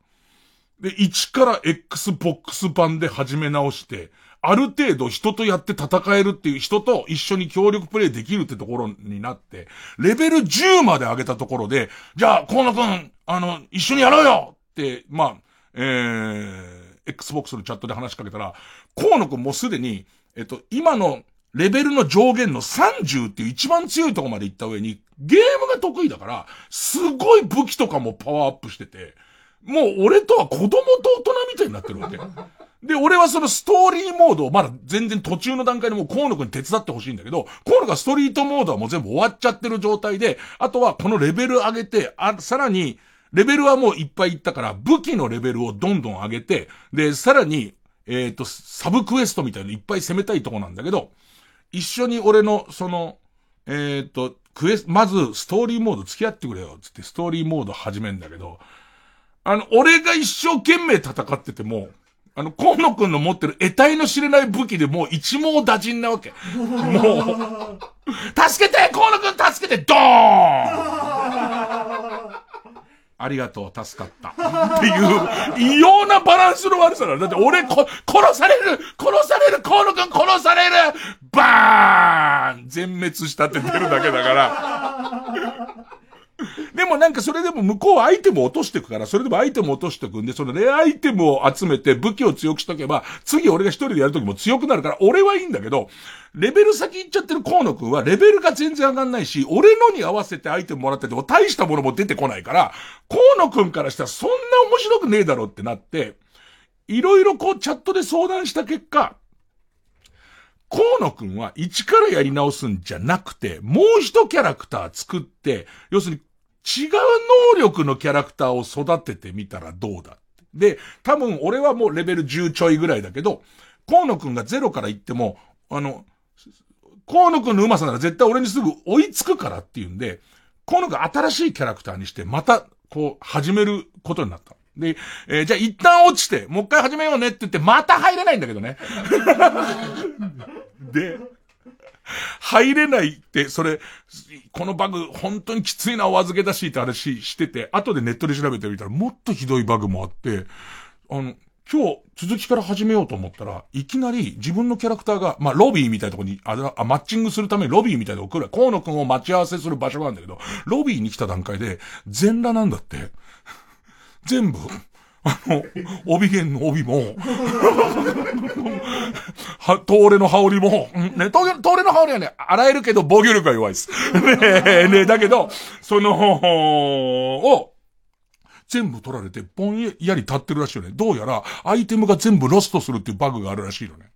で、1から Xbox 版で始め直して、ある程度人とやって戦えるっていう人と一緒に協力プレイできるってところになって、レベル10まで上げたところで、じゃあ、河野くん、あの、一緒にやろうよって、まあ、えー、Xbox のチャットで話しかけたら、河野くんもすでに、えっと、今のレベルの上限の30っていう一番強いとこまで行った上に、ゲームが得意だから、すごい武器とかもパワーアップしてて、もう俺とは子供と大人みたいになってるわけ。で、俺はそのストーリーモードをまだ全然途中の段階でもう河野くんに手伝ってほしいんだけど、河野がストリートモードはもう全部終わっちゃってる状態で、あとはこのレベル上げて、あ、さらに、レベルはもういっぱいいったから、武器のレベルをどんどん上げて、で、さらに、えっ、ー、と、サブクエストみたいのいっぱい攻めたいとこなんだけど、一緒に俺の、その、えっ、ー、と、クエス、まず、ストーリーモード付き合ってくれよ、つってストーリーモード始めんだけど、あの、俺が一生懸命戦ってても、あの、河野くんの持ってる得体の知れない武器でもう一網打尽なわけ。もう、助けて河野くん助けてドーンありがとう、助かった。っていう、異様なバランスの悪さだ。だって俺、こ、殺される殺される河野くん殺されるバーン全滅したって出るだけだから。でもなんかそれでも向こうはアイテムを落としてくから、それでもアイテムを落としてくんで、そのレアアイテムを集めて武器を強くしとけば、次俺が一人でやるときも強くなるから、俺はいいんだけど、レベル先行っちゃってる河野くんはレベルが全然上がんないし、俺のに合わせてアイテムもらってても大したものも出てこないから、河野くんからしたらそんな面白くねえだろうってなって、いろいろこうチャットで相談した結果、河野くんは一からやり直すんじゃなくて、もう一キャラクター作って、要するに違う能力のキャラクターを育ててみたらどうだで、多分俺はもうレベル10ちょいぐらいだけど、河野くんがゼロから言っても、あの、河野くんの上手さなら絶対俺にすぐ追いつくからっていうんで、河野くん新しいキャラクターにして、また、こう、始めることになった。で、えー、じゃあ一旦落ちて、もう一回始めようねって言って、また入れないんだけどね。で、入れないって、それ、このバグ本当にきついなお預けだしって話してて、後でネットで調べてみたらもっとひどいバグもあって、あの、今日続きから始めようと思ったら、いきなり自分のキャラクターが、まあ、ロビーみたいなとこに、あ、あマッチングするためにロビーみたいなとこ来る。河野くんを待ち合わせする場所があるんだけど、ロビーに来た段階で、全裸なんだって。全部、あの、帯弦の帯も、は、トーレの羽織も、ね、東レの羽織はね、洗えるけど防御力が弱いです。ねねだけど、その、を、全部取られて、ぼんやり立ってるらしいよね。どうやら、アイテムが全部ロストするっていうバグがあるらしいよね。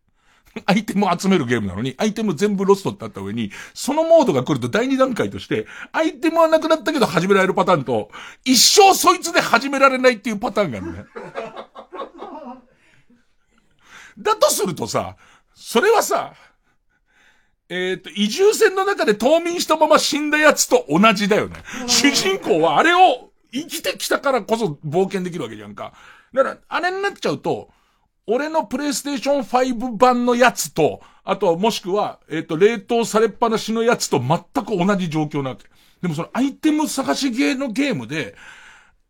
アイテムを集めるゲームなのに、アイテム全部ロストってあった上に、そのモードが来ると第二段階として、アイテムはなくなったけど始められるパターンと、一生そいつで始められないっていうパターンがあるね。だとするとさ、それはさ、えっ、ー、と、移住船の中で冬眠したまま死んだやつと同じだよね。主人公はあれを生きてきたからこそ冒険できるわけじゃんか。だから、あれになっちゃうと、俺のプレイステーション5版のやつと、あとはもしくは、えっ、ー、と、冷凍されっぱなしのやつと全く同じ状況なわけ。でもそのアイテム探しゲーのゲームで、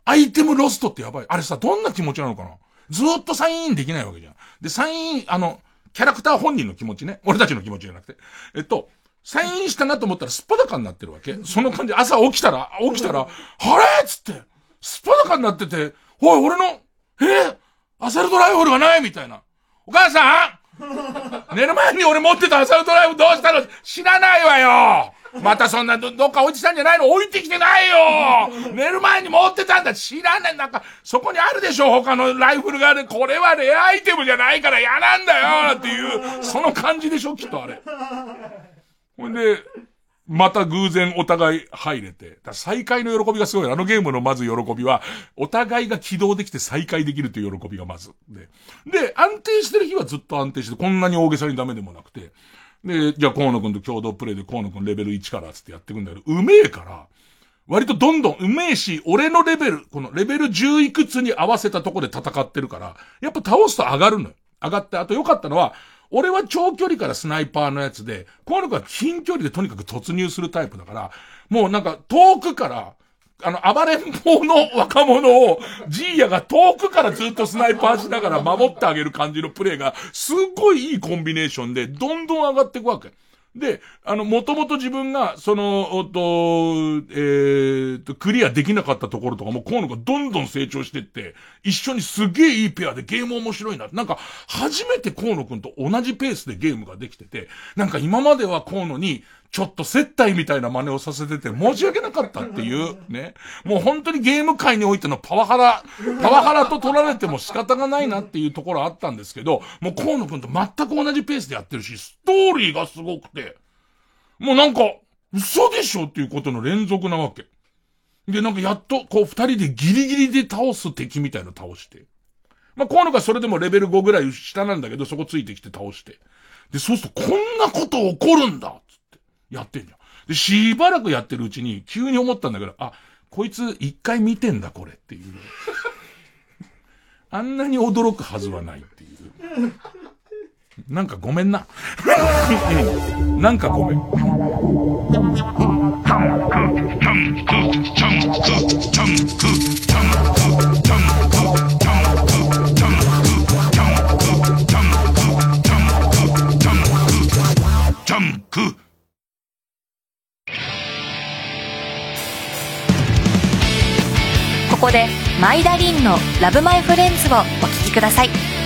アイテムロストってやばい。あれさ、どんな気持ちなのかな？ずーっとサインインできないわけじゃん。で、サインイン、あの、キャラクター本人の気持ちね。俺たちの気持ちじゃなくて。えっと、サインインしたなと思ったらすっぱだかになってるわけ。その感じ、朝起きたら、起きたら、あれ？っつって、すっぱだかになってて、おい、俺の、え？アサルトライフルがないみたいな。お母さん！寝る前に俺持ってたアサルトライフルどうしたの？知らないわよ。またそんなど、どっか置いてたんじゃないの？置いてきてないよ。寝る前に持ってたんだ。知らない。なんか、そこにあるでしょ？他のライフルがある。これはレアアイテムじゃないから嫌なんだよ。っていう、その感じでしょ？きっとあれ。ほんで、また偶然お互い入れて。再会の喜びがすごい。あのゲームのまず喜びは、お互いが起動できて再会できるという喜びがまず。で、で、安定してる日はずっと安定して、こんなに大げさにダメでもなくて。で、じゃあ河野くんと共同プレイで河野くんレベル1からつってやっていくんだけど、うめえから、割とどんどんうめえし、俺のレベル、このレベル10いくつに合わせたとこで戦ってるから、やっぱ倒すと上がるのよ。上がって、あと良かったのは、俺は長距離からスナイパーのやつで、この子は近距離でとにかく突入するタイプだから、もうなんか遠くから、あの、暴れん坊の若者を、ジーヤが遠くからずっとスナイパーしながら守ってあげる感じのプレーが、すっごいいいコンビネーションで、どんどん上がっていくわけ。で、あの、もともと自分が、その、おっと、えー、と、クリアできなかったところとかも、河野がどんどん成長してって、一緒にすげえいいペアでゲーム面白いな。なんか、初めて河野くんと同じペースでゲームができてて、なんか今までは河野に、ちょっと接待みたいな真似をさせてて申し訳なかったっていう、ね。もう本当にゲーム界においてのパワハラ、パワハラと取られても仕方がないなっていうところあったんですけど、もう河野くんと全く同じペースでやってるし、ストーリーがすごくて、もうなんか、嘘でしょっていうことの連続なわけ。で、なんかやっと、こう二人でギリギリで倒す敵みたいの倒して。まあ、河野がそれでもレベル5ぐらい下なんだけど、そこついてきて倒して。で、そうするとこんなこと起こるんだやってんじゃん。で、しばらくやってるうちに、急に思ったんだけど、あ、こいつ一回見てんだ、これっていう。あんなに驚くはずはないっていう。なんかごめんな。なんかごめん。マイダリンの「ラブマイフレンズをお聴きください。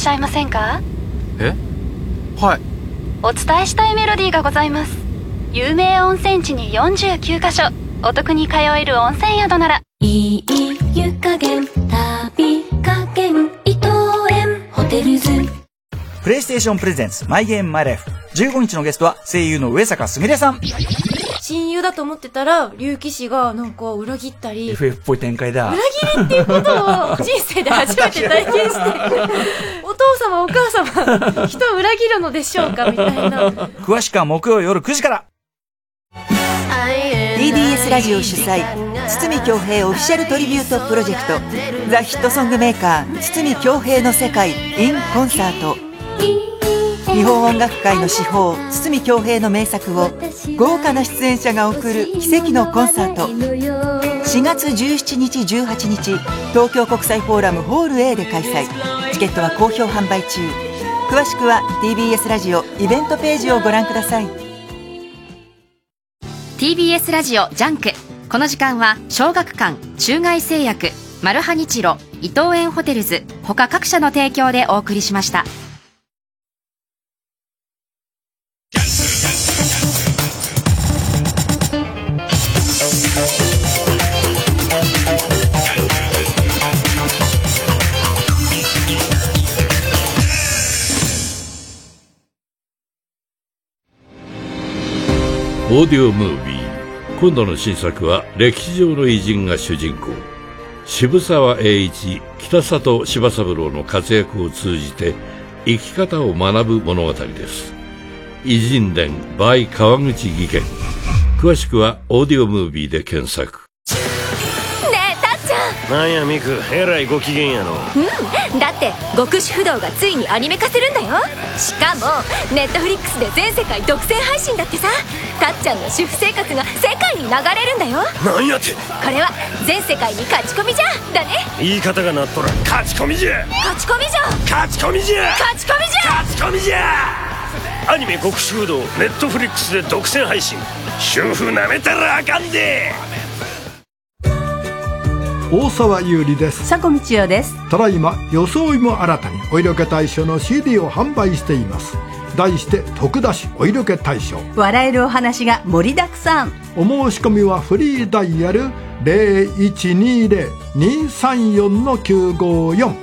しゃいませんか？え？はい。お伝えしたいメロディーがございます。有名温泉地に49カ所。お得に通える温泉宿なら。いい湯加減旅プレイステーションプレゼンツマイゲームマイライフ15日のゲストは声優の上坂すみれさん親友だと思ってたら、竜騎士がなんか裏切ったり、FF っぽい展開だ裏。切りっていうことを 人生で初めて体験して、お父様お母様、人を裏切るのでしょうかみたいな。詳しくは木曜夜9時から。TBS ラジオ主催堤恭平オフィシャルトリビュートプロジェクトザ・ヒットソングメーカー堤恭平の世界 in コンサート日本音楽界の至宝堤恭平の名作を豪華な出演者が送る奇跡のコンサート。4月17日18日東京国際フォーラムホール A で開催。チケットは好評販売中。詳しくは TBS ラジオイベントページをご覧ください。TBS ラジオ JUNK。この時間は小学館中外製薬マルハニチロ伊藤園ホテルズ他各社の提供でお送りしました。オーディオムービー。今度の新作は歴史上の偉人が主人公。渋沢栄一北里柴三郎の活躍を通じて生き方を学ぶ物語です。偉人伝 by 川口技研。詳しくはオーディオムービーで検索。なんやミクえらいご機嫌やの。うんだって極主不動がついにアニメ化するんだよ。しかもネットフリックスで全世界独占配信だってさ。たっちゃんの主婦生活が世界に流れるんだよ。なんやって。これは全世界に勝ち込みじゃ。だね。言い方がなっとらん。勝ち込みじゃ。勝ち込みじゃ。勝ち込みじゃ。勝ち込みじゃ。勝ち込みじゃ。アニメ極主不動ネットフリックスで独占配信。主婦なめたらあかんで大沢優里です。佐古道夫です。ただいま装いも新たにお色気大賞の CD を販売しています。題して徳田市お色気大賞。笑えるお話が盛りだくさん。お申し込みはフリーダイヤル0120-234-954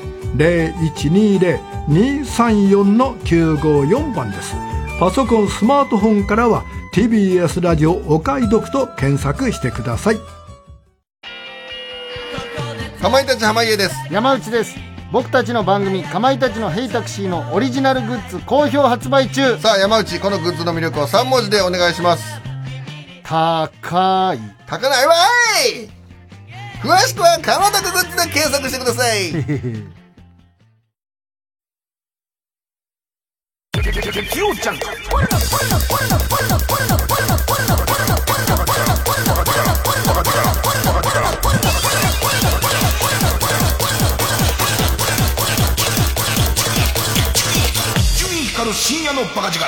0120-234-954番です。パソコンスマートフォンからは TBS ラジオお買い得と検索してくださいかまいたち濱家です。山内です。僕たちの番組「かまいたちのヘイタクシー」のオリジナルグッズ好評発売中。さあ山内このグッズの魅力を3文字でお願いします。高い。高ないわい。詳しくはカマタクグッズで検索してください。光る深夜のバカ力。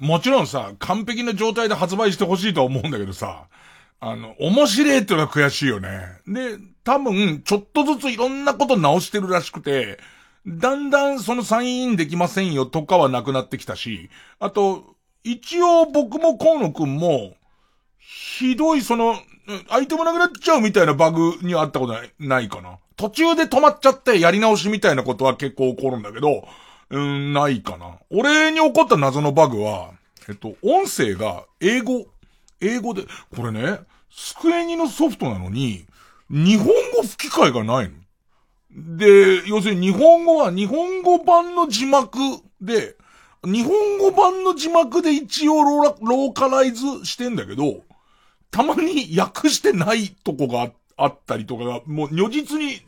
もちろんさ、完璧な状態で発売してほしいとは思うんだけどさ、あの、面白いってのは悔しいよね。で、多分、ちょっとずついろんなこと直してるらしくて、だんだんそのサインインできませんよとかはなくなってきたし、あと、一応僕も河野くんも、ひどいその、アイテムなくなっちゃうみたいなバグにはあったことない、ないかな。途中で止まっちゃってやり直しみたいなことは結構起こるんだけど、うん、ないかな。俺に起こった謎のバグは、えっと、音声が英語、英語で、これね、スクエニのソフトなのに、日本語吹き替えがないの。で、要するに日本語は日本語版の字幕で、日本語版の字幕で一応ローローカライズしてんだけど、たまに訳してないとこがあったりとかが、もう如実に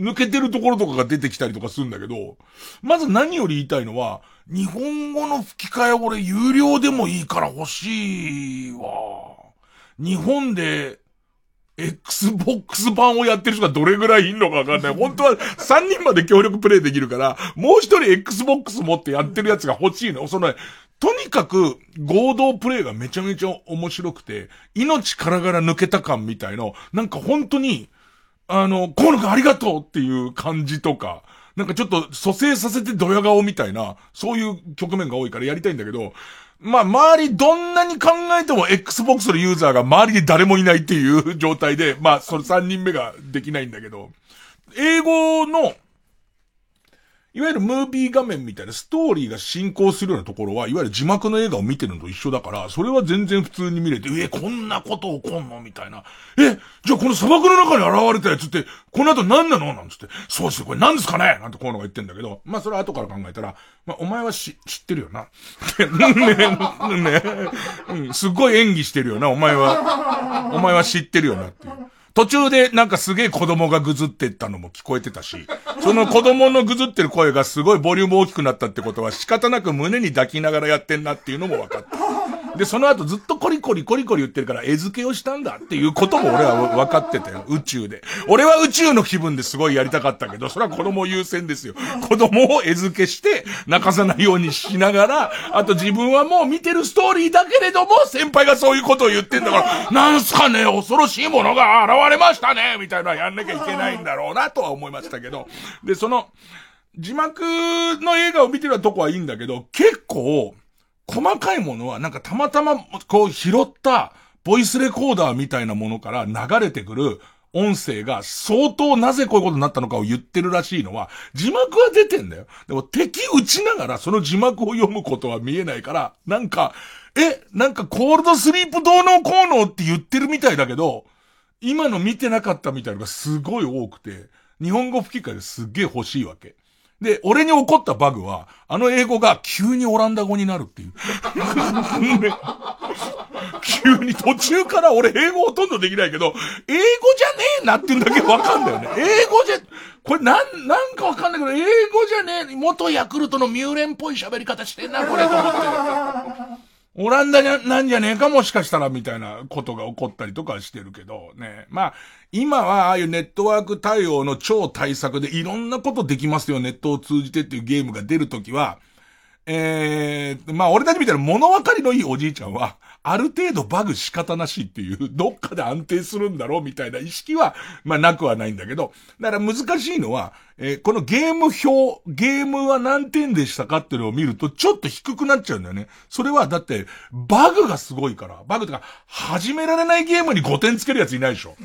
抜けてるところとかが出てきたりとかするんだけど、まず何より言いたいのは、日本語の吹き替え俺有料でもいいから欲しいわ。日本で、Xbox 版をやってる人がどれぐらいいんのかわかんない。本当は3人まで協力プレイできるから、もう一人 Xbox 持ってやってるやつが欲しいの。その、とにかく合同プレイがめちゃめちゃ面白くて、命からがら抜けた感みたいの、なんか本当に、あの、河野くんありがとうっていう感じとか、なんかちょっと蘇生させてドヤ顔みたいな、そういう局面が多いからやりたいんだけど、まあ、周りどんなに考えても Xbox のユーザーが周りで誰もいないっていう状態で、まあ、その3人目ができないんだけど、英語の、いわゆるムービー画面みたいなストーリーが進行するようなところは、いわゆる字幕の映画を見てるのと一緒だから、それは全然普通に見れて、え、こんなこと起こんの？みたいな。え、じゃあこの砂漠の中に現れたやつって、この後何なの？なんつって、そうですよ、これ何ですかね？なんてこういうのが言ってんだけど、まあそれは後から考えたら、まあお前はし、知ってるよな。ね、ね、うん、すっごい演技してるよな、お前は。お前は知ってるよなっていう。途中でなんかすげえ子供がぐずってったのも聞こえてたし、その子供のぐずってる声がすごいボリューム大きくなったってことは仕方なく胸に抱きながらやってんなっていうのも分かった。で、その後ずっとコリコリコリコリ言ってるから、絵付けをしたんだっていうことも俺は分かってたよ。宇宙で。俺は宇宙の気分ですごいやりたかったけど、それは子供優先ですよ。子供を絵付けして、泣かさないようにしながら、あと自分はもう見てるストーリーだけれども、先輩がそういうことを言ってんだから、なんすかね、恐ろしいものが現れましたねみたいなやんなきゃいけないんだろうなとは思いましたけど。で、その、字幕の映画を見てるとこはいいんだけど、結構、細かいものはなんかたまたまこう拾ったボイスレコーダーみたいなものから流れてくる音声が相当なぜこういうことになったのかを言ってるらしいのは、字幕は出てんだよ。でも敵打ちながらその字幕を読むことは見えないから、なんか、え、なんかコールドスリープどうのこうのって言ってるみたいだけど、今の見てなかったみたいのがすごい多くて、日本語吹き替えですっげえ欲しいわけ。で、俺に怒ったバグは、あの英語が急にオランダ語になるっていう。急に途中から俺英語ほとんどできないけど、英語じゃねえなっていうんだけわかんだよね。英語じゃ、これなん、なんかわかんないけど、英語じゃねえ、元ヤクルトのミューレンっぽい喋り方してんな、これと思って。オランダなんじゃねえかもしかしたらみたいなことが起こったりとかしてるけどね。まあ、今はああいうネットワーク対応の超対策でいろんなことできますよ、ネットを通じてっていうゲームが出るときは、えー、まあ俺たちみたいな物分かりのいいおじいちゃんは、ある程度バグ仕方なしっていう、どっかで安定するんだろうみたいな意識は、まあなくはないんだけど、だから難しいのは、えー、このゲーム表、ゲームは何点でしたかっていうのを見ると、ちょっと低くなっちゃうんだよね。それはだって、バグがすごいから、バグとか、始められないゲームに5点つけるやついないでしょ。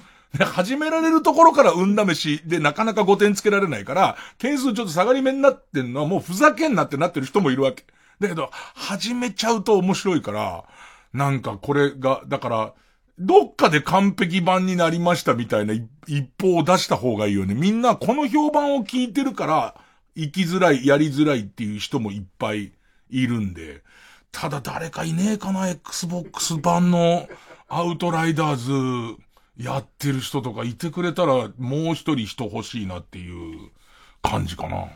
始められるところから運試しでなかなか5点つけられないから、点数ちょっと下がり目になってんのはもうふざけんなってなってる人もいるわけ。だけど、始めちゃうと面白いから、なんかこれが、だから、どっかで完璧版になりましたみたいな一報を出した方がいいよね。みんなこの評判を聞いてるから、生きづらい、やりづらいっていう人もいっぱいいるんで。ただ誰かいねえかな、Xbox 版のアウトライダーズやってる人とかいてくれたらもう一人人欲しいなっていう感じかな。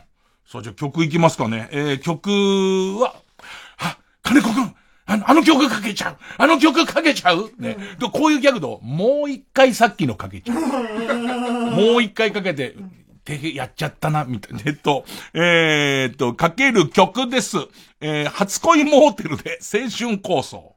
さあ、じゃあ曲いきますかね。えー、曲は、あ、金子くんあの、あの曲かけちゃうあの曲かけちゃうね。で、こういうギャグド、もう一回さっきのかけちゃう。もう一回かけて、てやっちゃったな、みたいな。えっと、えー、っと、かける曲です。えー、初恋モーテルで青春構想。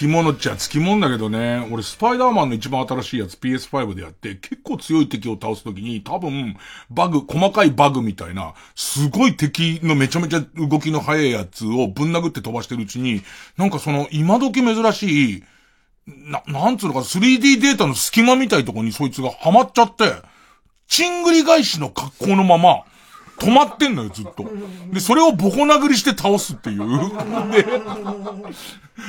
き物っちゃ付き物だけどね、俺スパイダーマンの一番新しいやつ PS5 でやって結構強い敵を倒すときに多分バグ、細かいバグみたいな、すごい敵のめちゃめちゃ動きの速いやつをぶん殴って飛ばしてるうちに、なんかその今時珍しい、な、なんつうのか 3D データの隙間みたいとこにそいつがハマっちゃって、チングリ返しの格好のまま、止まってんのよ、ずっと。で、それをボコ殴りして倒すっていう。で、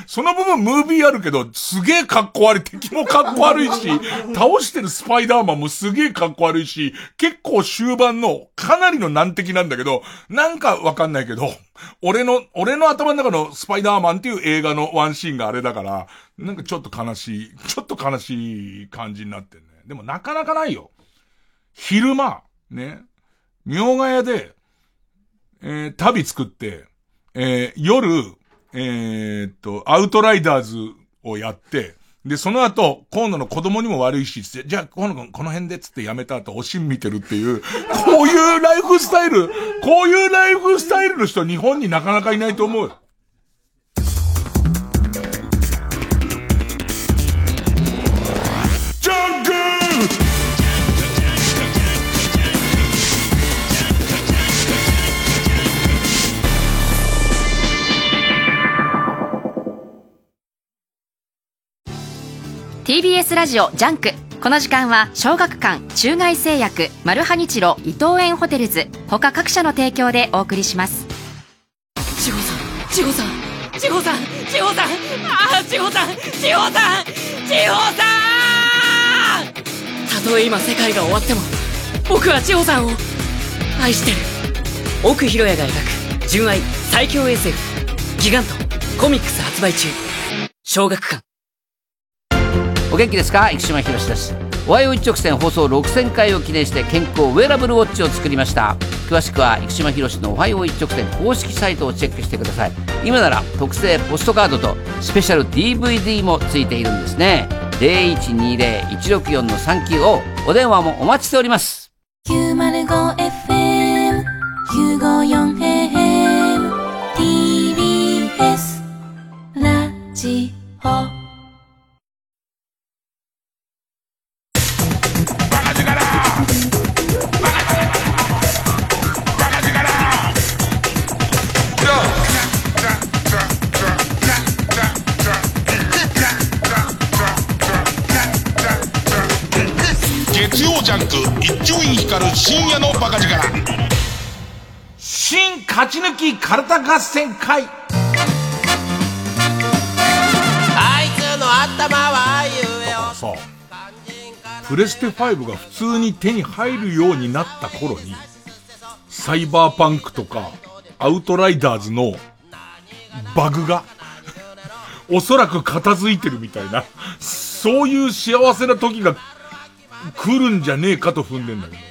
その部分ムービーあるけど、すげえ格好悪い、敵も格好悪いし、倒してるスパイダーマンもすげえ格好悪いし、結構終盤のかなりの難敵なんだけど、なんかわかんないけど、俺の、俺の頭の中のスパイダーマンっていう映画のワンシーンがあれだから、なんかちょっと悲しい、ちょっと悲しい感じになってんね。でもなかなかないよ。昼間、ね。妙が屋で、えー、旅作って、えー、夜、えー、っと、アウトライダーズをやって、で、その後、河野の子供にも悪いし、じゃあ、河野君この辺でつってやめた後、おしん見てるっていう、こういうライフスタイル、こういうライフスタイルの人日本になかなかいないと思う。TBS ラジオ JUNK。この時間は小学館中外製薬マルハニチロ伊藤園ホテルズ。他各社の提供でお送りします。千穂さん千穂さん千穂さん千穂さん。ああ千穂さん千穂さん千穂さん。たとえ今世界が終わっても僕は千穂さんを愛してる。奥浩哉が描く純愛最強 SF ギガントコミックス発売中。小学館。お元気ですか？生島ひろしです。おはよう一直線放送6000回を記念して健康ウェアラブルウォッチを作りました。詳しくは生島ひろしのおはよう一直線公式サイトをチェックしてください。今なら特製ポストカードとスペシャル DVD もついているんですね。0120-164-395お電話もお待ちしております。905FM954AM ち抜きカルタ合戦会。あいつの頭は言えプレステ5が普通に手に入るようになった頃にサイバーパンクとかアウトライダーズのバグがおそらく片付いてるみたいな、そういう幸せな時が来るんじゃねえかと踏んでんだけど。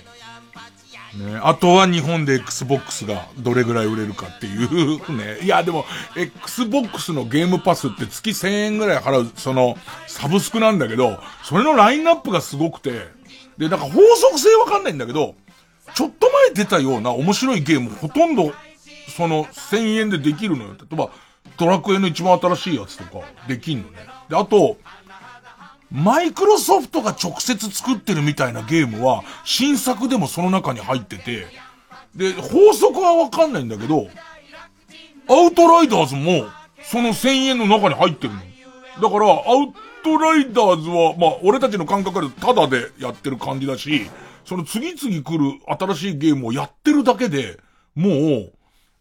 ね、あとは日本で Xbox がどれぐらい売れるかっていうね。いや、でも、Xbox のゲームパスって月1000円ぐらい払う、その、サブスクなんだけど、それのラインナップがすごくて、で、なんか法則性わかんないんだけど、ちょっと前出たような面白いゲームほとんど、その、1000円でできるのよ。例えば、ドラクエの一番新しいやつとか、できんのね。で、あと、マイクロソフトが直接作ってるみたいなゲームは、新作でもその中に入ってて、で、法則はわかんないんだけど、アウトライダーズも、その1000円の中に入ってるの。だから、アウトライダーズは、まあ、俺たちの感覚でタダでやってる感じだし、その次々来る新しいゲームをやってるだけで、もう、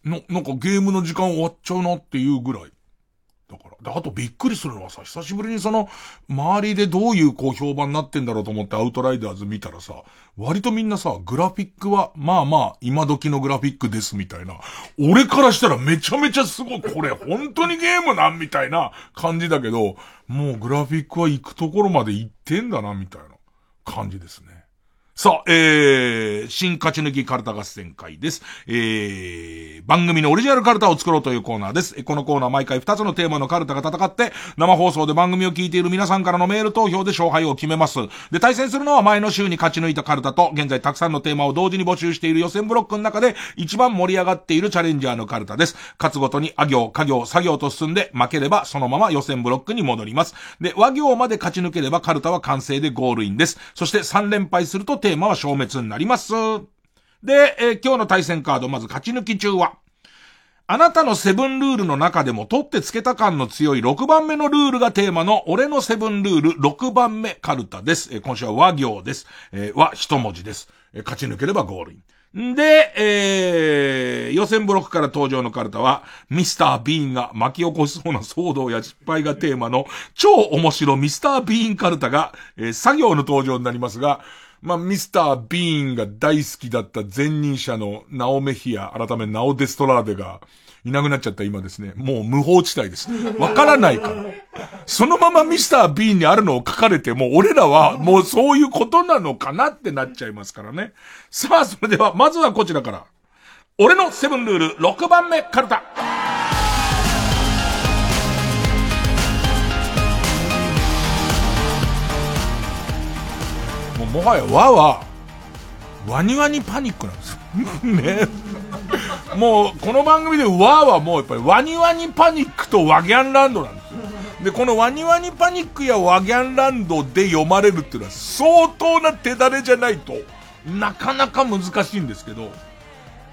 な、なんかゲームの時間終わっちゃうなっていうぐらい。だから。で、あとびっくりするのはさ、久しぶりにその、周りでどういうこう評判になってんだろうと思ってアウトライダーズ見たらさ、割とみんなさ、グラフィックは、まあまあ、今時のグラフィックですみたいな。俺からしたらめちゃめちゃすごい、これ本当にゲームなんみたいな感じだけど、もうグラフィックは行くところまで行ってんだな、みたいな感じですね。さあ、えー、新勝ち抜きカルタ合戦会です。えー、番組のオリジナルカルタを作ろうというコーナーです。このコーナー毎回2つのテーマのカルタが戦って、生放送で番組を聞いている皆さんからのメール投票で勝敗を決めます。で、対戦するのは前の週に勝ち抜いたカルタと、現在たくさんのテーマを同時に募集している予選ブロックの中で、一番盛り上がっているチャレンジャーのカルタです。勝つごとに、あ行、家行、作業と進んで、負ければそのまま予選ブロックに戻ります。で、和行まで勝ち抜ければカルタは完成でゴールインです。そして3連敗するとテーマは消滅になります。で、えー、今日の対戦カード、まず勝ち抜き中は、あなたのセブンルールの中でも取ってつけた感の強い6番目のルールがテーマの俺のセブンルール6番目カルタです。え、今週は和行です。えー、和一文字です。え、勝ち抜ければゴールイン。んで、えー、予選ブロックから登場のカルタは、ミスター・ビーンが巻き起こしそうな騒動や失敗がテーマの超面白ミスター・ビーンカルタが、えー、作業の登場になりますが、まあ、ミスター・ビーンが大好きだった前任者のナオメヒア、改めナオデストラーデが、いなくなっちゃった今ですね。もう無法地帯です。わからないから。そのままミスター・ビーンにあるのを書かれても、俺らはもうそういうことなのかなってなっちゃいますからね。さあ、それでは、まずはこちらから。俺のセブンルール6番目カルタ。もはや和は、ワニワニパニックなんですよ。ね。もう、この番組で和はもうやっぱりワニワニパニックとワギャンランドなんですよ。で、このワニワニパニックやワギャンランドで読まれるっていうのは相当な手だれじゃないと、なかなか難しいんですけど、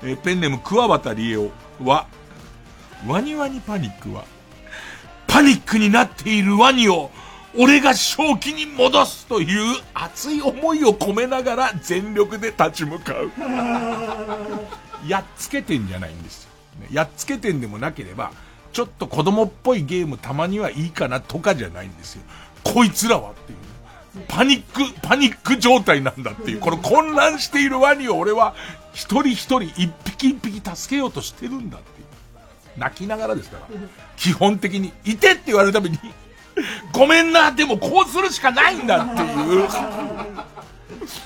え、ペンネーム桑畑理恵は、ワニワニパニックは、パニックになっているワニを俺が正気に戻すという熱い思いを込めながら全力で立ち向かう。やっつけてんじゃないんですよ。やっつけてんでもなければ、ちょっと子供っぽいゲームたまにはいいかなとかじゃないんですよ。こいつらはっていう。パニック、パニック状態なんだっていう。この混乱しているワニを俺は一人一人一匹一匹助けようとしてるんだっていう。泣きながらですから。基本的に、いてって言われるためにごめんな、でもこうするしかないんだっていう、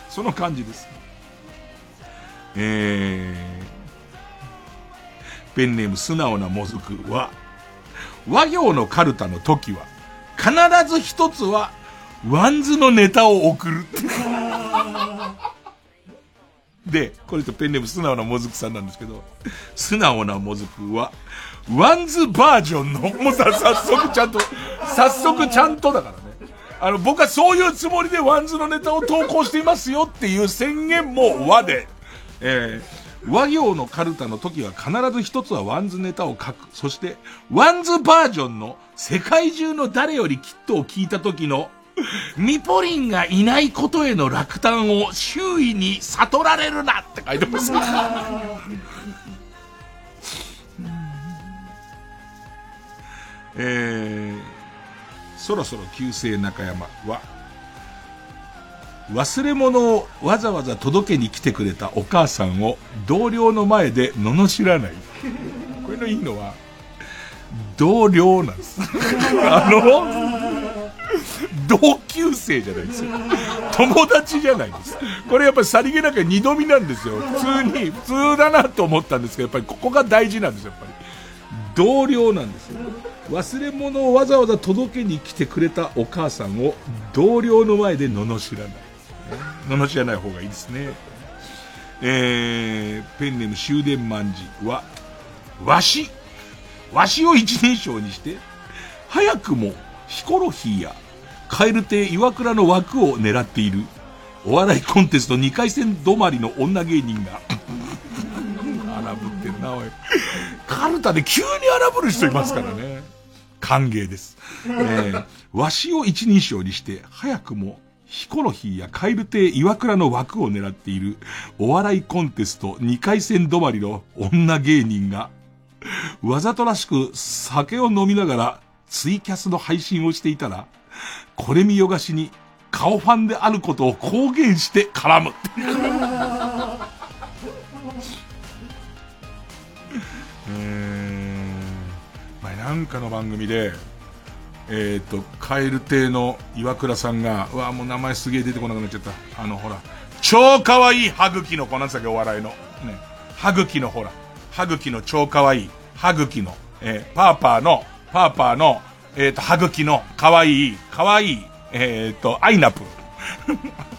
その感じです。えー、ペンネーム素直なもずくは、わ行のカルタの時は、必ず一つは、ワンズのネタを送る。で、これとペンネーム素直なもずくさんなんですけど、素直なもずくは、ワンズバージョンの、もうさ、早速ちゃんと、早速ちゃんとだからね。あの、僕はそういうつもりでワンズのネタを投稿していますよっていう宣言も和で、えー、和行のカルタの時は必ず一つはワンズネタを書く。そして、ワンズバージョンの世界中の誰よりきっとを聞いた時のミポリンがいないことへの落胆を周囲に悟られるなって書いてます。えー、そろそろ旧姓中山は、忘れ物をわざわざ届けに来てくれたお母さんを同僚の前で罵らない。これのいいのは、同僚なんです。あの、同級生じゃないですよ。友達じゃないです。これやっぱりさりげなく二度見なんですよ。普通に、普通だなと思ったんですけど、やっぱりここが大事なんですよ、やっぱり。同僚なんですよ。忘れ物をわざわざ届けに来てくれたお母さんを同僚の前で罵らない。罵らない方がいいですね。えー、ペンネーム終電万事は、わし、わしを一人称にして、早くもヒコロヒーや蛙亭岩倉の枠を狙っている、お笑いコンテスト2回戦止まりの女芸人が、荒ぶってるな、おい。カルタで急に荒ぶる人いますからね。歓迎です。えー、わしを一人称にして、早くも、ヒコロヒーや蛙亭岩倉の枠を狙っている、お笑いコンテスト2回戦止まりの女芸人が、わざとらしく酒を飲みながらツイキャスの配信をしていたら、これ見よがしに顔ファンであることを公言して絡む。なんかの番組で、えっ、ー、と、カエル亭の岩倉さんが、うわ、もう名前すげえ出てこなくなっちゃった。あの、ほら、超可愛い歯茎の子なんつったっけ、お笑いの。ね。歯茎のほら、歯茎の超可愛い、歯茎の、えー、パーパーの、パーパーの、えっ、ー、と、歯茎の可愛い、可愛い、えっ、ー、と、アイナプー。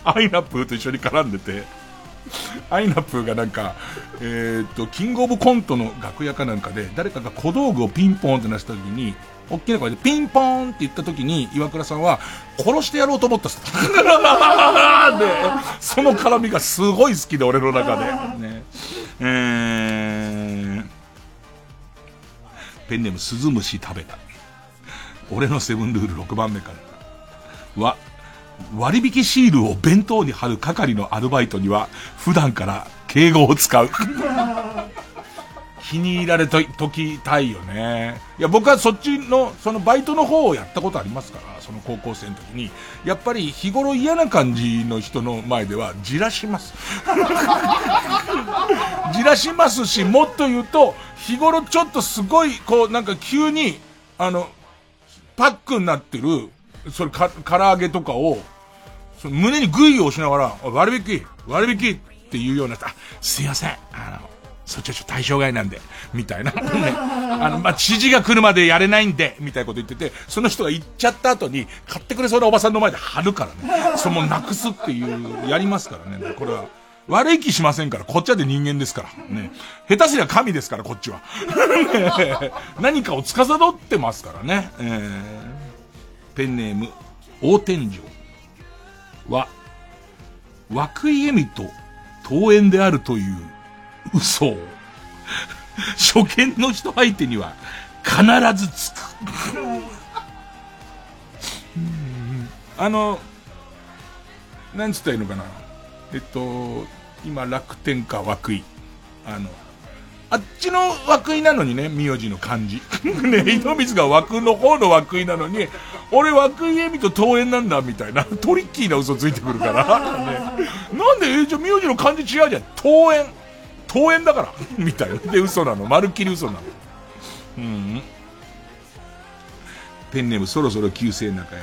アイナプーと一緒に絡んでて、アイナプーがなんか、えっ、と、キングオブコントの楽屋かなんかで、誰かが小道具をピンポンって出した時に、大きな声でピンポーンって言った時に、岩倉さんは、殺してやろうと思った。で、その絡みがすごい好きで、俺の中で。ね。えー、ペンネームスズムシ食べた。俺のセブンルール6番目から。わ、割引シールを弁当に貼る係のアルバイトには、普段から敬語を使う。気に入られと、ときたいよね。いや、僕はそっちの、そのバイトの方をやったことありますから、その高校生の時に。やっぱり日頃嫌な感じの人の前では、じらします。じらしますし、もっと言うと、日頃ちょっとすごい、こう、なんか急に、あの、パックになってる、それか、唐揚げとかを、その胸にグイを押しながら、割引割引っていうような、あ、すいません。あの、そっちはちょっと対象外なんで、みたいな。ね。あの、まあ、指示が来るまでやれないんで、みたいなこと言ってて、その人が行っちゃった後に、買ってくれそうなおばさんの前で貼るからね。そのなくすっていう、やりますからね。これは。悪い気しませんから、こっちはで人間ですから。ね。下手すりゃ神ですから、こっちは。ね、何かを司ってますからね。えー、ペンネーム、大天井は、涌井恵美と桃園であるという嘘を、初見の人相手には必ずつく。あの、なんつったらいいのかな。えっと、今楽天か涌井。あの、あっちの涌井なのにね、名字の漢字。ね、井戸水が湧くの方の涌井なのに、俺涌井恵美と桃園なんだ、みたいな、トリッキーな嘘ついてくるから。ね、なんで、え、じゃ名字の漢字違うじゃん。桃園。桃園だから。みたいな。で、嘘なの。まるっきり嘘なの。うん。ペンネームそろそろ旧姓中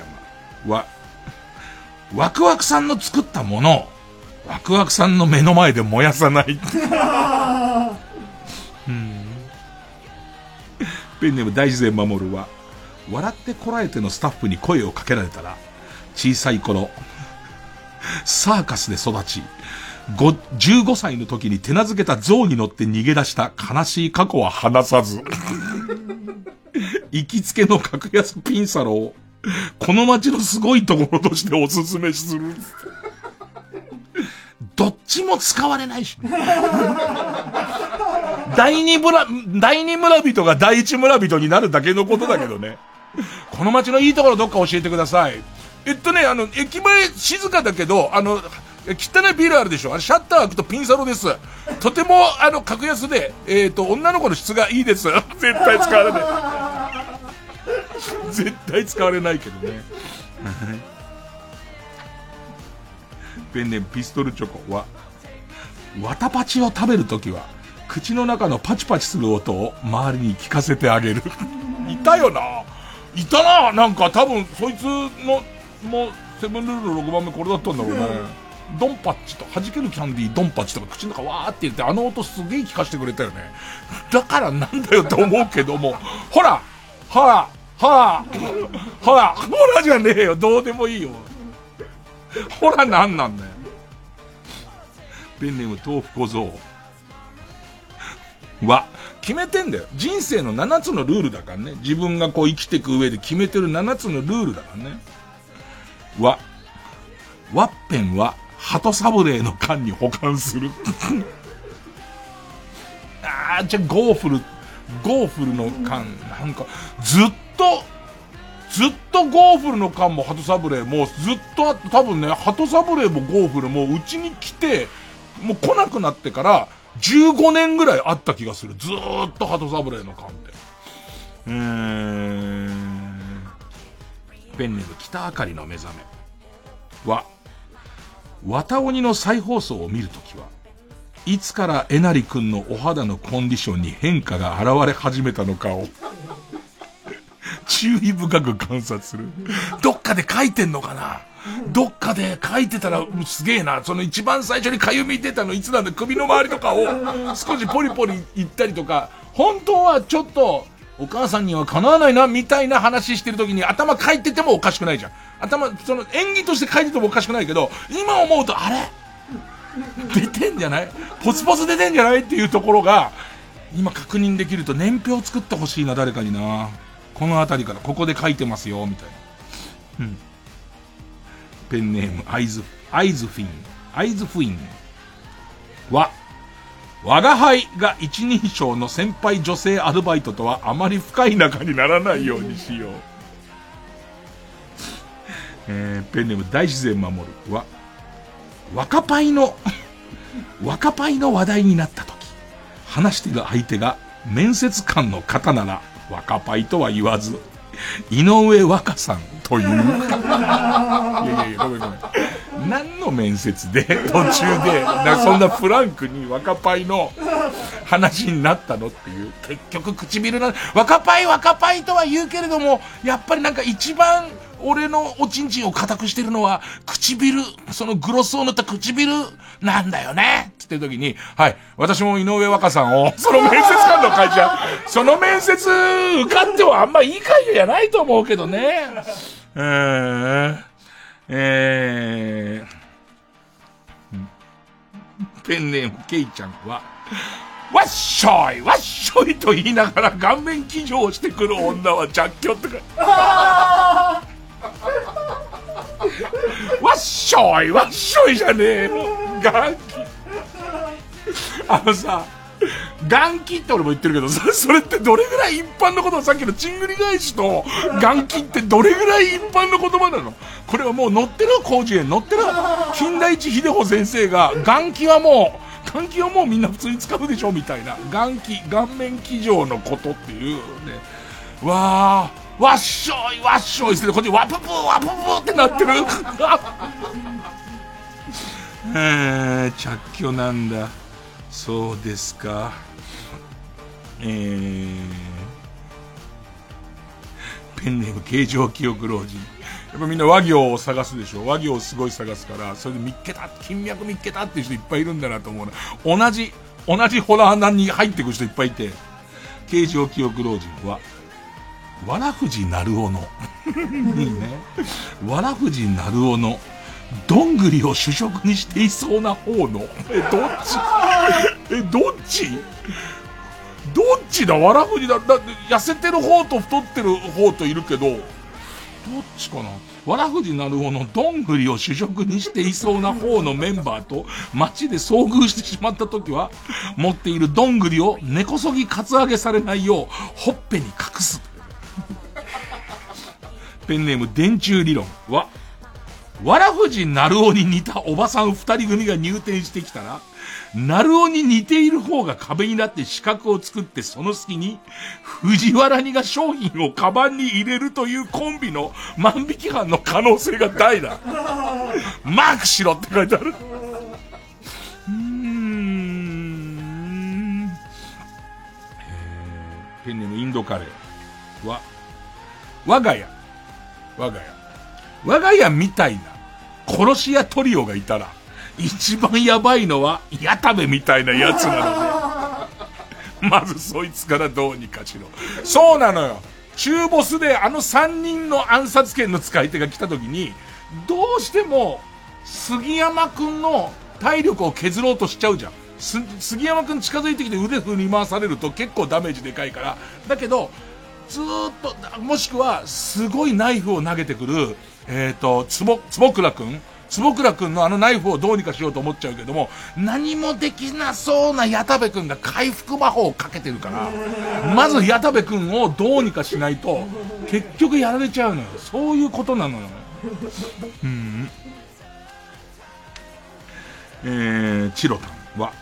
山は、ワクワクさんの作ったものを、ワクワクさんの目の前で燃やさない。ペンネーム大自然守るは、笑ってこらえてのスタッフに声をかけられたら、小さい頃、サーカスで育ち、15歳の時に手なずけた象に乗って逃げ出した悲しい過去は話さず、行きつけの格安ピンサロを、この街のすごいところとしておすすめする。どっちも使われないし、第二村、第二村人が第一村人になるだけのことだけどね。この街のいいところどっか教えてください。えっとね、あの、駅前静かだけど、あの、汚いビルあるでしょあれシャッター開くとピンサロです。とても、あの、格安で、えっ、ー、と、女の子の質がいいです。絶対使われない。絶対使われないけどね。ペンネームピストルチョコは、わたパチを食べるときは、口の中のパチパチする音を周りに聞かせてあげる。いたよないたななんか多分、そいつの、もう、セブンルールの6番目これだったんだろうね。ドンパッチと、弾けるキャンディードンパッチとか口の中わーって言ってあの音すげえ聞かせてくれたよね。だからなんだよって思うけども、ほらほらほらほらほらじゃねえよどうでもいいよ。ほらなんなんだよ。ペンネーム豆腐小僧は、決めてんだよ。人生の7つのルールだからね。自分がこう生きていく上で決めてる7つのルールだからね。は、ワッペンは鳩サブレーの缶に保管する。あー、じゃあゴーフル、ゴーフルの缶、なんか、ずっと、ずっとゴーフルの缶も鳩サブレーもずっとあって多分ね、鳩サブレーもゴーフルもうちに来て、もう来なくなってから、15年ぐらいあった気がする。ずーっと鳩サブレーの缶って。うーん。ペンネーム北あかりの目覚めは、綿鬼の再放送を見るときは、いつからえなりくんのお肌のコンディションに変化が現れ始めたのかを 注意深く観察する。どっかで書いてんのかな？どっかで書いてたらすげえな。その一番最初にかゆみ出たのいつなんだ首の周りとかを少しポリポリ言ったりとか、本当はちょっとお母さんにはかなわないなみたいな話してる時に頭書いててもおかしくないじゃん。頭、その演技として書いててもおかしくないけど、今思うとあれ？出てんじゃない？ポツポツ出てんじゃない？っていうところが、今確認できると年表作ってほしいな、誰かにな。この辺りから、ここで書いてますよ、みたいな。うん。ペンネーム、アイズ、アイズフィン、アイズフィン。は、我が輩が一人称の先輩女性アルバイトとはあまり深い仲にならないようにしよう。えー、ペンネーム大自然守る。は、若パイの若パイの話題になった時、話している相手が面接官の方なら、若パイとは言わず、井上若さんという。いやいやいや、ごめんごめん。何の面接で、途中で、なそんなフランクに若パイの話になったのっていう。結局唇な、若パイ若パイとは言うけれども、やっぱりなんか一番俺のおちんちんを固くしてるのは、唇、そのグロスを塗った唇なんだよねって言ってる時に、はい、私も井上若さんを、その面接官の会社、その面接受かってはあんまいい会社じゃないと思うけどね。えー、えー、ペンネームケイちゃんは、わっしょいわっしょいと言いながら顔面騎乗をしてくる女は弱挙ってか。わっしょいわっしょいじゃねえの。元気。あのさ、元気って俺も言ってるけど、そそれってどれぐらい一般のことさっきのチングリ返しと元気ってどれぐらい一般の言葉なの？これはもう載ってる工事園載ってる金田一秀穂先生が元気はもう、元気はもうみんな普通に使うでしょみたいな。元気、顔面騎乗のことっていうね。わー。わっしょいわっしょいしてこっちワププワププってなってるえー、着去なんだ。そうですか。えー、ペンネーム形状記憶老人。やっぱみんな和行を探すでしょ。和行をすごい探すからそれで見っけた金脈見っけたっていう人いっぱいいるんだなと思うな。同じ同じホラー穴に入ってく人いっぱいいて。形状記憶老人はわらふじなるおの。い いね。わらふじなるおの、どんぐりを主食にしていそうな方の。え、どっち？え、どっち？どっちだ？わらふじだ。だって、痩せてる方と太ってる方といるけど、どっちかな？わらふじなるおのどんぐりを主食にしていそうな方のメンバーと街で遭遇してしまった時は、持っているどんぐりを根こそぎカツアゲされないよう、ほっぺに隠す。ペンネーム電柱理論は、わらふじなるおに似たおばさん二人組が入店してきたら、なるおに似ている方が壁になって四角を作ってその隙に、藤原にが商品をカバンに入れるというコンビの万引き犯の可能性が大だ。マークしろって書いてある。うーん。ー、ペンネームインドカレーは、我が家、我が家。我が家みたいな殺し屋トリオがいたら、一番やばいのは、矢田部みたいなやつなので。まずそいつからどうにかしろ。そうなのよ。中ボスであの三人の暗殺権の使い手が来た時に、どうしても、杉山くんの体力を削ろうとしちゃうじゃん。杉山くん近づいてきて腕振り回されると結構ダメージでかいから。だけど、ずっと、もしくは、すごいナイフを投げてくる、えっ、ー、と、つぼ、つぼくらくん？坪倉くんのあのナイフをどうにかしようと思っちゃうけども、何もできなそうな矢田部くんが回復魔法をかけてるから、まず矢田部くんをどうにかしないと、結局やられちゃうのよ。そういうことなのよ。うん。えー、チロタンは、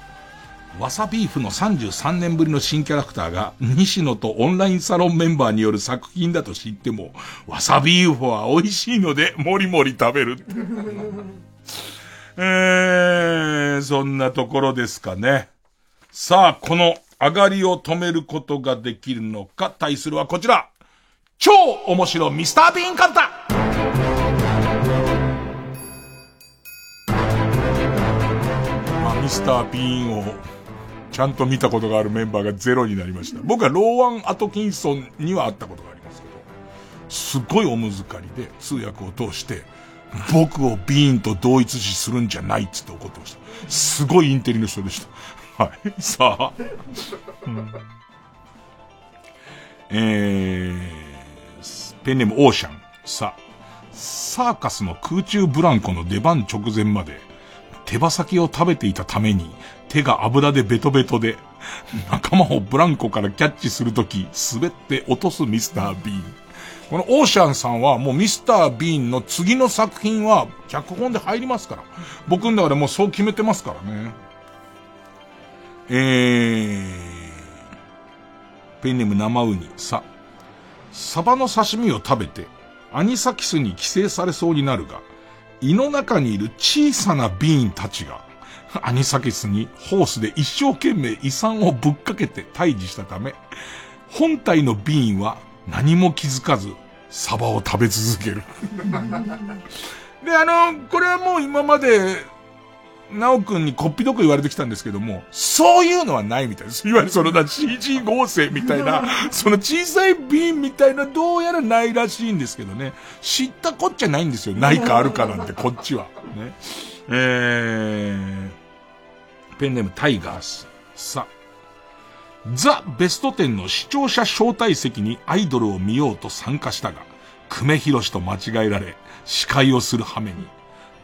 わさビーフの33年ぶりの新キャラクターが、西野とオンラインサロンメンバーによる作品だと知っても、わさビーフは美味しいので、もりもり食べる。えー、そんなところですかね。さあ、この上がりを止めることができるのか、対するはこちら。超面白ミスタービーンカッタ、ミスタービーンをちゃんと見たことがあるメンバーがゼロになりました。僕はローワン・アトキンソンには会ったことがありますけど、すごいおむずかりで通訳を通して、僕をビーンと同一視するんじゃないっつって怒ってました。すごいインテリの人でした。はい。さあ。うん、えー、ペンネームオーシャン。さあ。サーカスの空中ブランコの出番直前まで、手羽先を食べていたために、手が油でベトベトで、仲間をブランコからキャッチするとき、滑って落とすミスター・ビーン。このオーシャンさんはもうミスター・ビーンの次の作品は脚本で入りますから。僕の中でもうそう決めてますからね。えー、ペンネーム生ウニ。さ、サバの刺身を食べて、アニサキスに寄生されそうになるが、胃の中にいる小さなビーンたちが、アニサキスにホースで一生懸命胃酸をぶっかけて退治したため、本体のビーンは何も気づかず、サバを食べ続ける。で、あの、これはもう今まで、なおくんにこっぴどく言われてきたんですけども、そういうのはないみたいです。いわゆるそのな CG 合成みたいな、その小さい瓶みたいなどうやらないらしいんですけどね。知ったこっちゃないんですよ。ないかあるかなんて、こっちは。ね。えー、ペンネームタイガース。さ、ザ・ベスト10の視聴者招待席にアイドルを見ようと参加したが、久米宏と間違えられ、司会をする羽目に、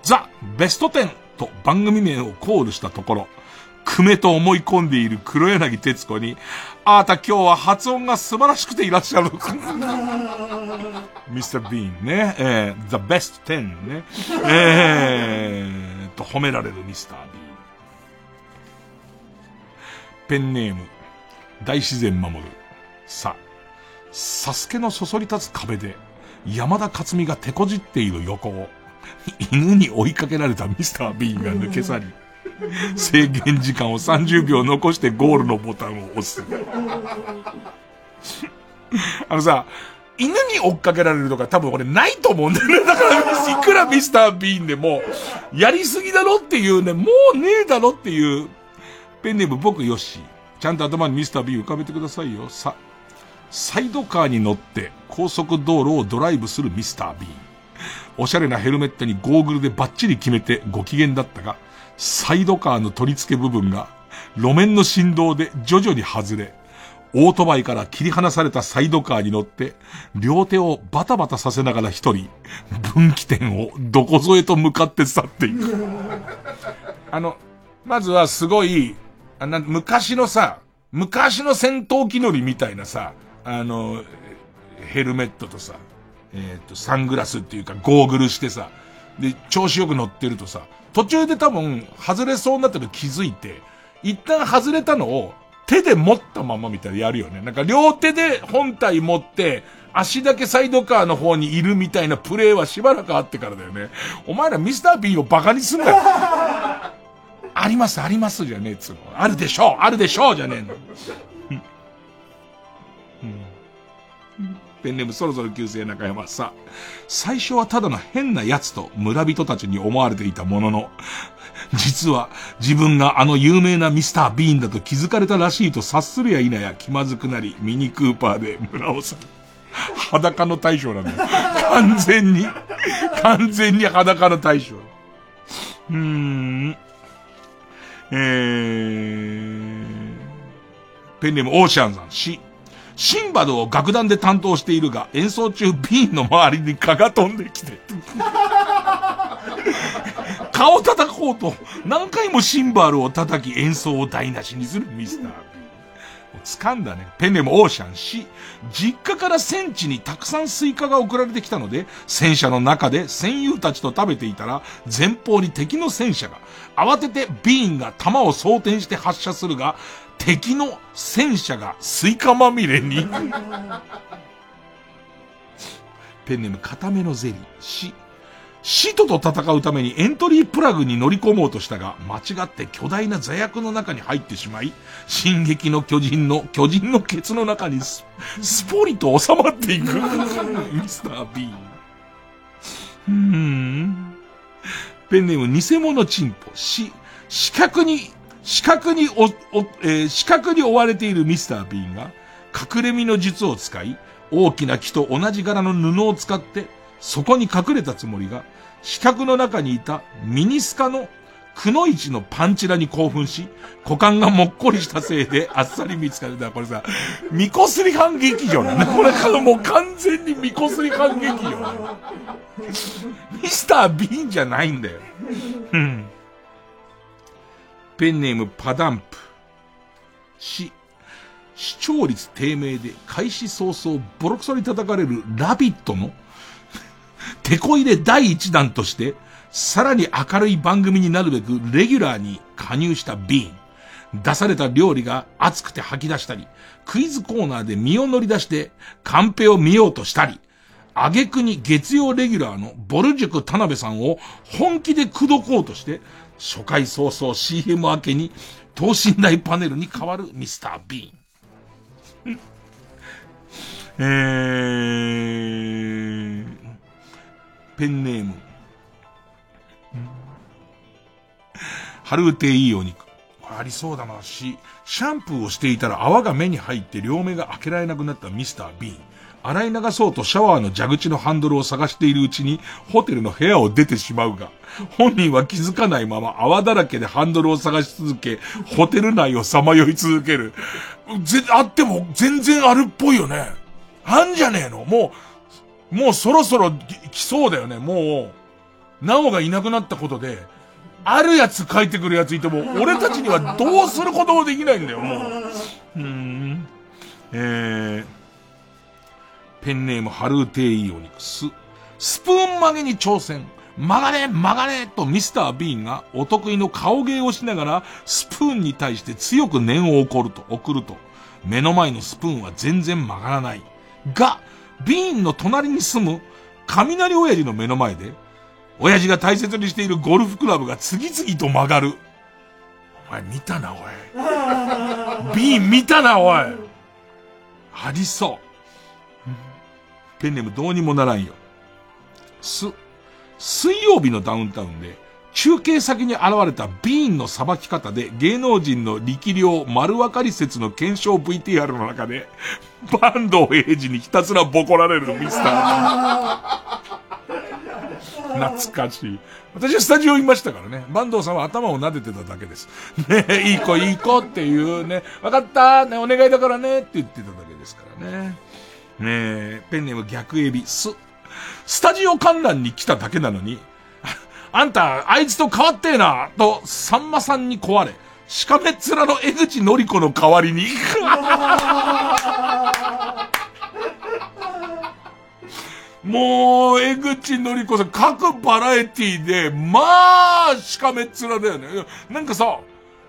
ザ・ベスト10と番組名をコールしたところ、久米と思い込んでいる黒柳徹子に、あなた今日は発音が素晴らしくていらっしゃる。ミスター・ビーンね、えー、The Best 10ね、えー、と褒められるミスター・ビーン。ペンネーム、大自然守る。さ、サスケのそそり立つ壁で、山田勝美が手こじっている横を、犬に追いかけられたミスター・ビーンが抜け去り、制限時間を30秒残してゴールのボタンを押す。あのさ、犬に追っかけられるとか多分俺ないと思うんだよね。だから、いくらミスター・ビーンでも、やりすぎだろっていうね、もうねえだろっていう、ペンネーム僕よし。ちゃんと頭にミスター・ビーン浮かべてくださいよ。さ、サイドカーに乗って高速道路をドライブするミスター・ビーン。おしゃれなヘルメットにゴーグルでバッチリ決めてご機嫌だったが、サイドカーの取り付け部分が路面の振動で徐々に外れ、オートバイから切り離されたサイドカーに乗って、両手をバタバタさせながら一人、分岐点をどこぞへと向かって去っていく。あの、まずはすごい、あな昔のさ、昔の戦闘機乗りみたいなさ、あの、ヘルメットとさ、えっ、ー、と、サングラスっていうかゴーグルしてさ、で、調子よく乗ってるとさ、途中で多分、外れそうになったの気づいて、一旦外れたのを、手で持ったままみたいなやるよね。なんか両手で本体持って、足だけサイドカーの方にいるみたいなプレーはしばらくあってからだよね。お前らミスター B をバカにすんなよ。あります、ありますじゃねえっつうの。あるでしょう、あるでしょうじゃねえの。ペンネームそろそろ旧姓中山さ。最初はただの変な奴と村人たちに思われていたものの、実は自分があの有名なミスター・ビーンだと気づかれたらしいと察するや否や気まずくなり、ミニクーパーで村尾さん。裸の大将なんだよ。完全に、完全に裸の大将。うーん。えー、ペンネームオーシャンさん、し、シンバルを楽団で担当しているが、演奏中ビーンの周りに蚊が飛んできて、顔を叩こうと、何回もシンバルを叩き演奏を台無しにするミスター。掴んだね。ペンネームオーシャンし、実家から戦地にたくさんスイカが送られてきたので、戦車の中で戦友たちと食べていたら、前方に敵の戦車が、慌ててビーンが弾を装填して発射するが、敵の戦車がスイカまみれに ペンネーム固めのゼリー。し、使徒と戦うためにエントリープラグに乗り込もうとしたが、間違って巨大な座薬の中に入ってしまい、進撃の巨人の、巨人のケツの中にス、スポリと収まっていく。ミスター・ビーン。うーん。ペンネーム偽物チンポ。し、四角に、四角にお、お、えー、四角に追われているミスター・ビーンが、隠れ身の術を使い、大きな木と同じ柄の布を使って、そこに隠れたつもりが、四角の中にいたミニスカのくのいちのパンチラに興奮し、股間がもっこりしたせいであっさり見つかる。だこれさ、ミコスリ反劇場なんだ。これかもう完全にミコスリ反劇場。ミスター・ビーンじゃないんだよ。うん。ペンネームパダンプ。し、視聴率低迷で開始早々ボロクソに叩かれるラビットの手こ入れ第一弾として、さらに明るい番組になるべくレギュラーに加入したビーン。出された料理が熱くて吐き出したり、クイズコーナーで身を乗り出してカンペを見ようとしたり、挙句に月曜レギュラーのボルジュク田辺さんを本気で口説こうとして、初回早々 CM 明けに等身大パネルに変わるミスター・ビーン。えー、ペンネーム。春うていいお肉。ありそうだなし、シャンプーをしていたら泡が目に入って両目が開けられなくなったミスター・ビーン。洗い流そうとシャワーの蛇口のハンドルを探しているうちに、ホテルの部屋を出てしまうが、本人は気づかないまま泡だらけでハンドルを探し続け、ホテル内をさまよい続ける。ぜ、あっても全然あるっぽいよね。あんじゃねえのもう、もうそろそろ来そうだよね。もう、なおがいなくなったことで、あるやつ書いてくるやついても、俺たちにはどうすることもできないんだよ、もう。うん。えー、ペンネームハルーテイオニクス。スプーン曲げに挑戦。曲がれ曲がれとミスター・ビーンがお得意の顔芸をしながらスプーンに対して強く念を送ると、送ると、目の前のスプーンは全然曲がらない。が、ビーンの隣に住む雷親父の目の前で、親父が大切にしているゴルフクラブが次々と曲がる。お前見たな、おい。ビーン見たな、おい。ありそう。ペンネームどうにもならんよ。す、水曜日のダウンタウンで、中継先に現れたビーンの裁き方で芸能人の力量丸分かり説の検証 VTR の中で、バンドエイジにひたすらボコられるミスター。懐かしい。私はスタジオいましたからね。坂東さんは頭を撫でてただけです。ねいい子いい子っていうね、わかったね、お願いだからねって言ってただけですからね。ねえ、ペンネーム逆エビ、ス。スタジオ観覧に来ただけなのに、あんた、あいつと変わってえな、と、さんまさんに壊れ、しかめっ面の江口のり子の代わりに、もう、江口のり子さん、各バラエティで、まあ、しかめっ面だよね。なんかさ、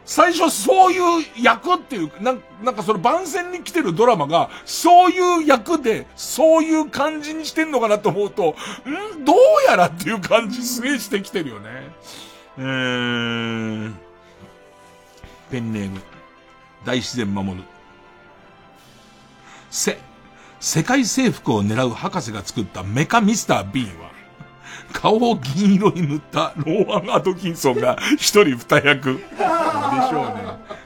最初そういう役っていう、なんなんかその番宣に来てるドラマが、そういう役で、そういう感じにしてんのかなと思うと、ん？どうやらっていう感じすげえしてきてるよね。えー、ペンネーム、大自然守る。せ、世界征服を狙う博士が作ったメカミスター・ビーンは、顔を銀色に塗ったローアン・アドキンソンが一人二役。でしょ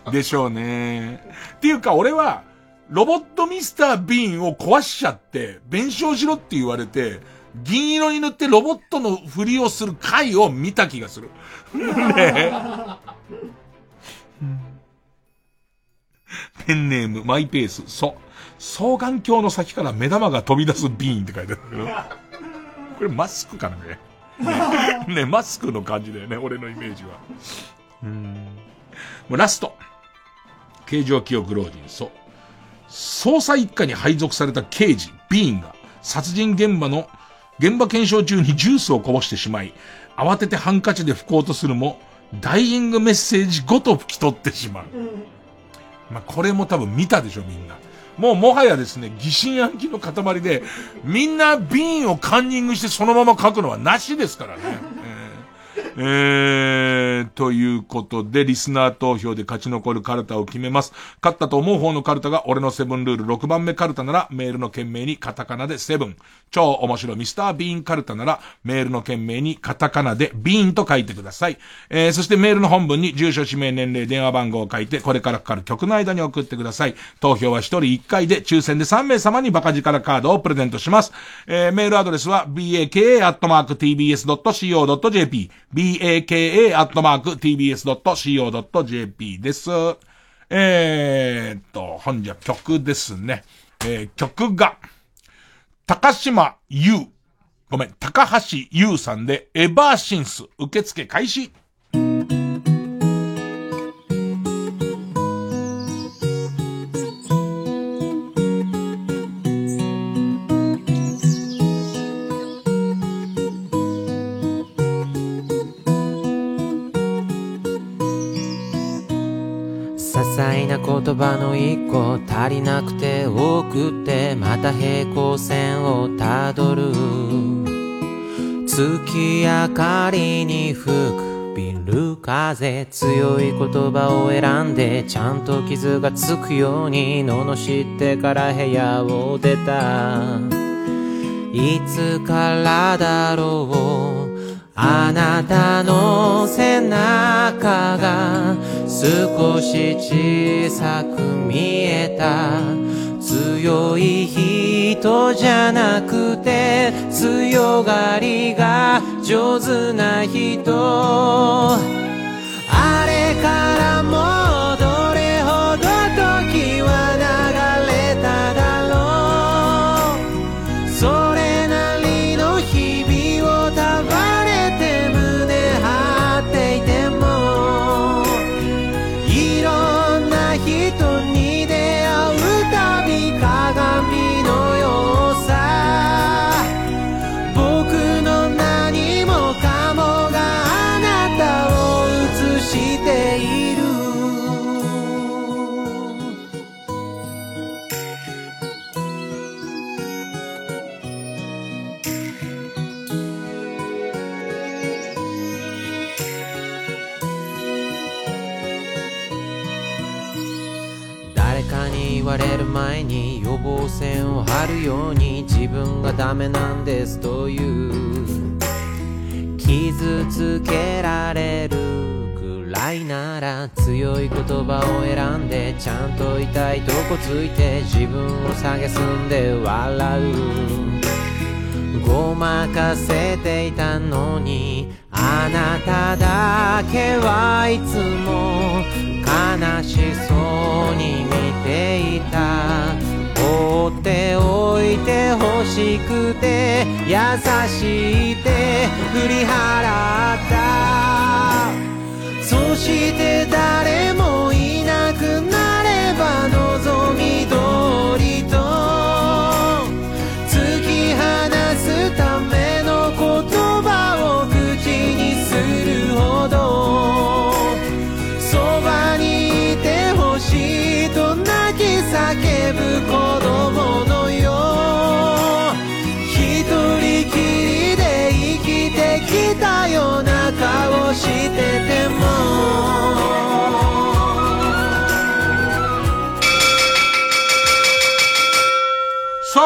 うね。でしょうね。っていうか俺は、ロボットミスター・ビーンを壊しちゃって、弁償しろって言われて、銀色に塗ってロボットのふりをする回を見た気がする。ねペンネーム、マイペース、そ。双眼鏡の先から目玉が飛び出すビーンって書いてある。これマスクかなね。ね、ね、マスクの感じだよね、俺のイメージは。うん。もうラスト。形状記憶老人、そう。捜査一課に配属された刑事、ビーンが、殺人現場の、現場検証中にジュースをこぼしてしまい、慌ててハンカチで拭こうとするも、ダイイングメッセージごと拭き取ってしまう。まあ、これも多分見たでしょ、みんな。もうもはやですね、疑心暗鬼の塊で、みんな瓶をカンニングしてそのまま書くのはなしですからね。えー、ということで、リスナー投票で勝ち残るカルタを決めます。勝ったと思う方のカルタが、俺のセブンルール6番目カルタなら、メールの件名にカタカナでセブン。超面白いミスタービーンカルタなら、メールの件名にカタカナでビーンと書いてください。えー、そしてメールの本文に住所、氏名、年齢、電話番号を書いて、これからかかる曲の間に送ってください。投票は1人1回で、抽選で3名様にバカ力カードをプレゼントします。えー、メールアドレスは、baka.tbs.co.jp、baka.tbs.co.jp です。えーっと、本日は曲ですね。えー、曲が、高島優、ごめん、高橋優さんで、エバーシンス、受付開始。言葉の一個足りなくて多くてまた平行線をたどる。月明かりに吹くビル風強い言葉を選んでちゃんと傷がつくように罵ってから部屋を出たいつからだろうあなたの背中が少し小さく見えた。強い人じゃなくて強がりが上手な人。ように自分がダメなんですという傷つけられるくらいなら強い言葉を選んでちゃんと痛いとこついて自分を蔑んで笑う。ごまかせていたのにあなただけはいつも悲しそうに見ていた。しくて優しいて振り払った。そして誰もいなくなった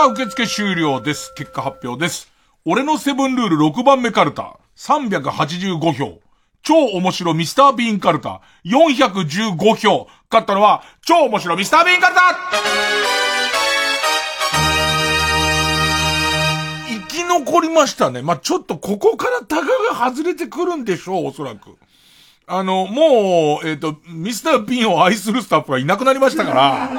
さあ、受付終了です。結果発表です。俺のセブンルール6番目カルタ、385票。超面白ミスタービーンカルタ、415票。勝ったのは、超面白ミスタービーンカルタ生き残りましたね。まあ、ちょっとここからタガが外れてくるんでしょう、おそらく。あの、もう、えっ、と、ミスター・ビンを愛するスタッフがいなくなりましたから、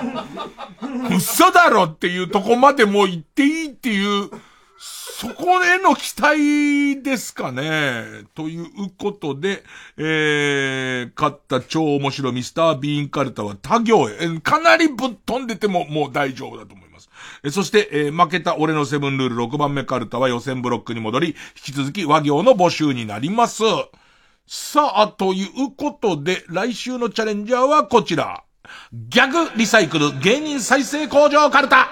嘘だろっていうとこまでもう行っていいっていう、そこへの期待ですかね。ということで、えー、勝った超面白ミスター・ビーンカルタは他行へ、えーかなりぶっ飛んでてももう大丈夫だと思います。えーそして、えー負けた俺のセブンルール6番目カルタは予選ブロックに戻り、引き続き和行の募集になります。さあ、ということで、来週のチャレンジャーはこちら。ギャグリサイクル芸人再生工場カルタ。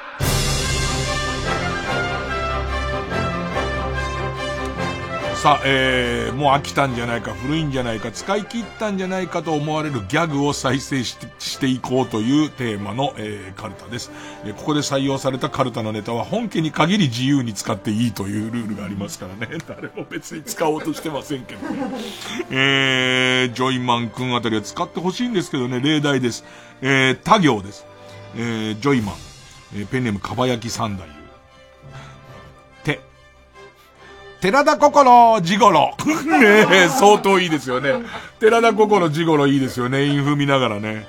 さあ、えー、もう飽きたんじゃないか、古いんじゃないか、使い切ったんじゃないかと思われるギャグを再生して、していこうというテーマの、えー、カルタです、えー。ここで採用されたカルタのネタは本家に限り自由に使っていいというルールがありますからね。誰も別に使おうとしてませんけどね。えー、ジョイマン君あたりは使ってほしいんですけどね、例題です。えー、他行です。えー、ジョイマン、えー、ペンネームかば焼き三代。寺田心ジゴロ。ねえ、相当いいですよね。寺田心ジゴロいいですよね。インフ見ながらね。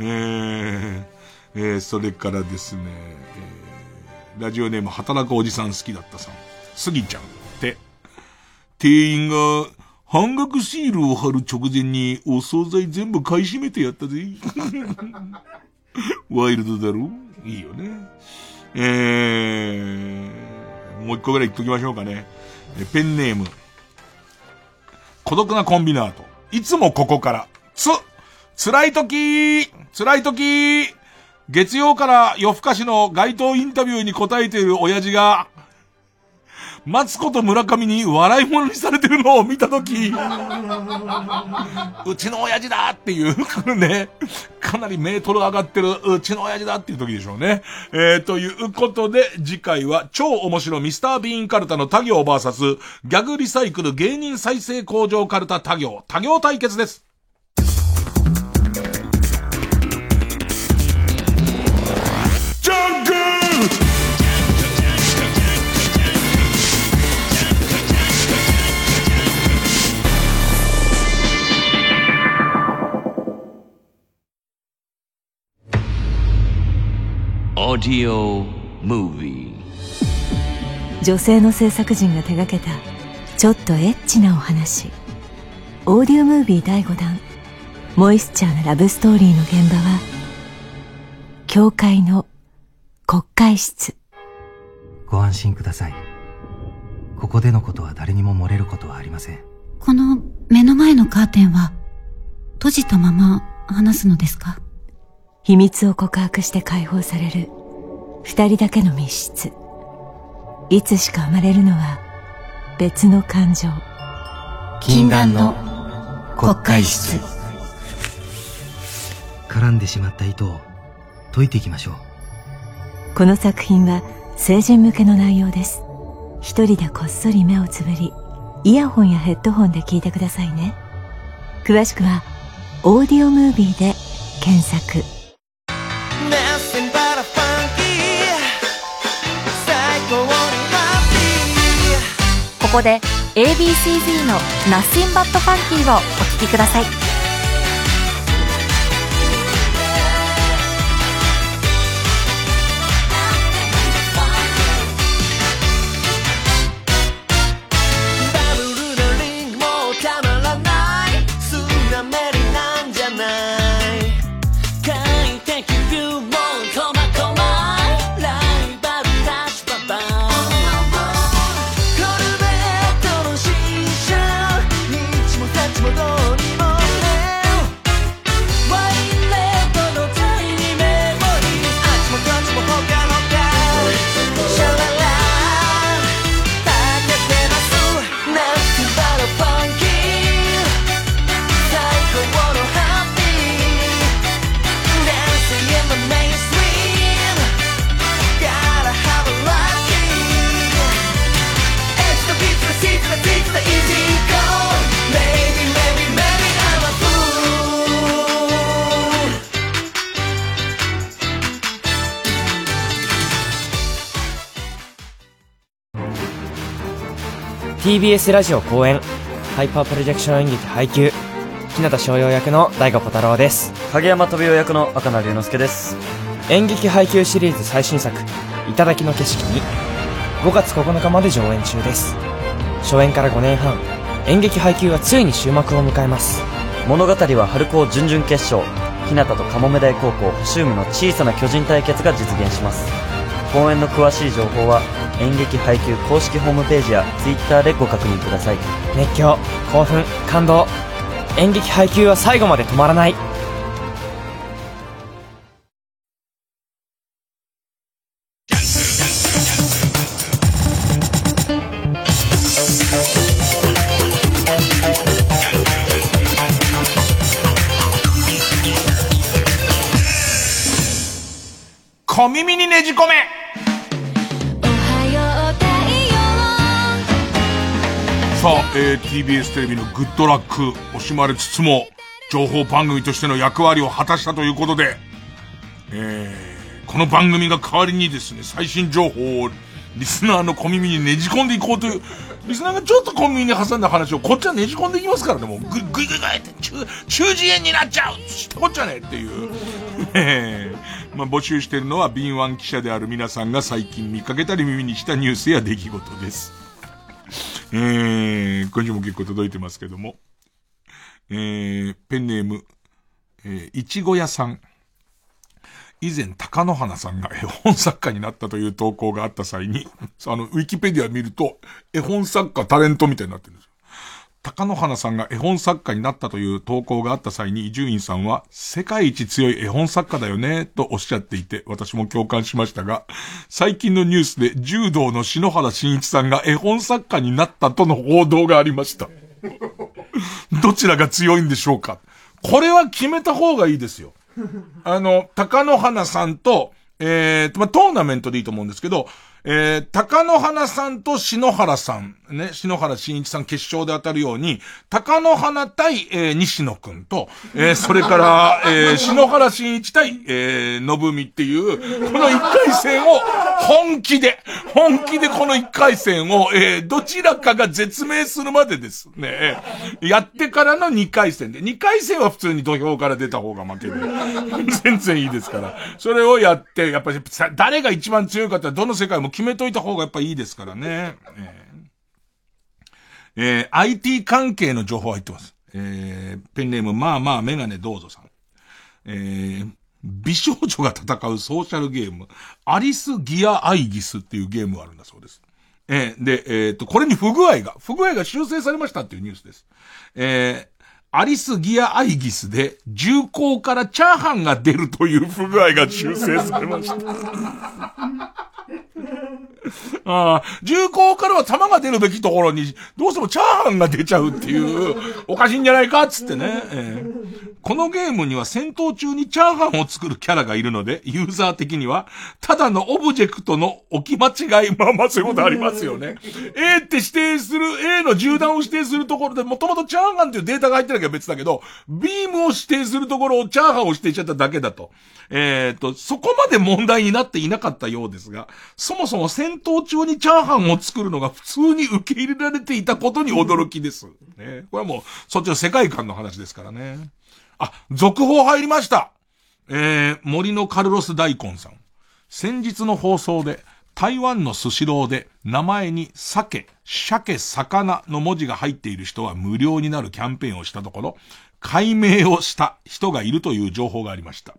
えー、えー、それからですね、えー、ラジオネーム働くおじさん好きだったさん。すぎちゃんって。店員が半額シールを貼る直前にお惣菜全部買い占めてやったぜ。ワイルドだろ？いいよね。えー、もう一個ぐらい言っときましょうかね。ペンネーム。孤独なコンビナート。いつもここから。つ、辛い時辛い時月曜から夜更かしの街頭インタビューに答えている親父が、マツコと村上に笑い物にされてるのを見たとき、うちの親父だっていう、ね、かなりメートル上がってる、うちの親父だっていう時でしょうね。えー、ということで、次回は超面白ミスタービーンカルタの他行 VS ギャグリサイクル芸人再生工場カルタ他行、他行対決です。女性の制作陣が手掛けたちょっとエッチなお話。オーディオムービー第5弾。モイスチャーなラブストーリーの現場は教会の国会室。ご安心ください。ここでのことは誰にも漏れることはありません。この目の前のカーテンは閉じたまま話すのですか？秘密を告白して解放される。二人だけの密室。いつしか生まれるのは別の感情。禁断の国会室。絡んでしまった糸を解いていきましょう。この作品は成人向けの内容です。一人でこっそり目をつぶりイヤホンやヘッドホンで聞いてくださいね。詳しくはオーディオムービーで検索ここで ABCD の「Nothing But Funky」をお聴きください「TBS ラジオ公演。ハイパープロジェクション演劇配給。日向翔陽役の大悟小太郎です。影山飛雄役の赤名龍之介です。演劇配給シリーズ最新作「頂の景色」に。5月9日まで上演中です。初演から5年半。演劇配給はついに終幕を迎えます。物語は春高準々決勝。日向とかもめ大高校星海の小さな巨人対決が実現します公演の詳しい情報は演劇配給公式ホームページや Twitter でご確認ください。熱狂興奮感動。演劇配給は最後まで止まらない。小耳にねじ込め。さあ、えー、TBS テレビのグッドラック惜しまれつつも、情報番組としての役割を果たしたということで、えー、この番組が代わりにですね、最新情報をリスナーの小耳にねじ込んでいこうという、リスナーがちょっと小耳に挟んだ話をこっちはねじ込んでいきますからね、もうぐ、ぐいぐいぐいって中、中耳炎になっちゃうしてこっちゃねっていう。えー、まあ、募集しているのは敏腕記者である皆さんが最近見かけたり耳にしたニュースや出来事です。えー、今週も結構届いてますけども。えー、ペンネーム、えー、いちご屋さん。以前、高野花さんが絵本作家になったという投稿があった際に、あの、ウィキペディア見ると、絵本作家タレントみたいになってるんです。高野花さんが絵本作家になったという投稿があった際に伊集院さんは、世界一強い絵本作家だよね、とおっしゃっていて、私も共感しましたが、最近のニュースで柔道の篠原慎一さんが絵本作家になったとの報道がありました。どちらが強いんでしょうかこれは決めた方がいいですよ。あの、高野花さんと、えー、まあ、トーナメントでいいと思うんですけど、えー、高野花さんと篠原さん、ね、篠原慎一さん決勝で当たるように、高野花対、えー、西野くんと、えー、それから、えー、篠原慎一対、えー、信美っていう、この一回戦を本気で、本気でこの一回戦を、えー、どちらかが絶命するまでですね。やってからの二回戦で。二回戦は普通に土俵から出た方が負けで。全然いいですから。それをやって、やっぱり、誰が一番強いかってどの世界も決めといた方がやっぱいいですからね。えー、えー、IT 関係の情報入ってます。えー、ペンネーム、まあまあ、メガネどうぞさん。えー、美少女が戦うソーシャルゲーム、アリスギアアイギスっていうゲームがあるんだそうです。えー、で、えっ、と、これに不具合が、不具合が修正されましたっていうニュースです。えー、アリスギアアイギスで、銃口からチャーハンが出るという不具合が修正されました。ああ、重厚からは弾が出るべきところに、どうしてもチャーハンが出ちゃうっていう、おかしいんじゃないかっつってね、えー、このゲームには戦闘中にチャーハンを作るキャラがいるので、ユーザー的には、ただのオブジェクトの置き間違い、まあまあそういうことありますよね。A って指定する、A の銃弾を指定するところで、もともとチャーハンっていうデータが入ってなきゃ別だけど、ビームを指定するところをチャーハンを指定しちゃっただけだと。えっ、と、そこまで問題になっていなかったようですが、そもそも戦闘中にチャーハンを作るのが普通に受け入れられていたことに驚きです。ね。これはもう、そっちの世界観の話ですからね。あ、続報入りました。えー、森のカルロス大根さん。先日の放送で、台湾のスシローで名前に鮭、鮭、魚の文字が入っている人は無料になるキャンペーンをしたところ、解明をした人がいるという情報がありました。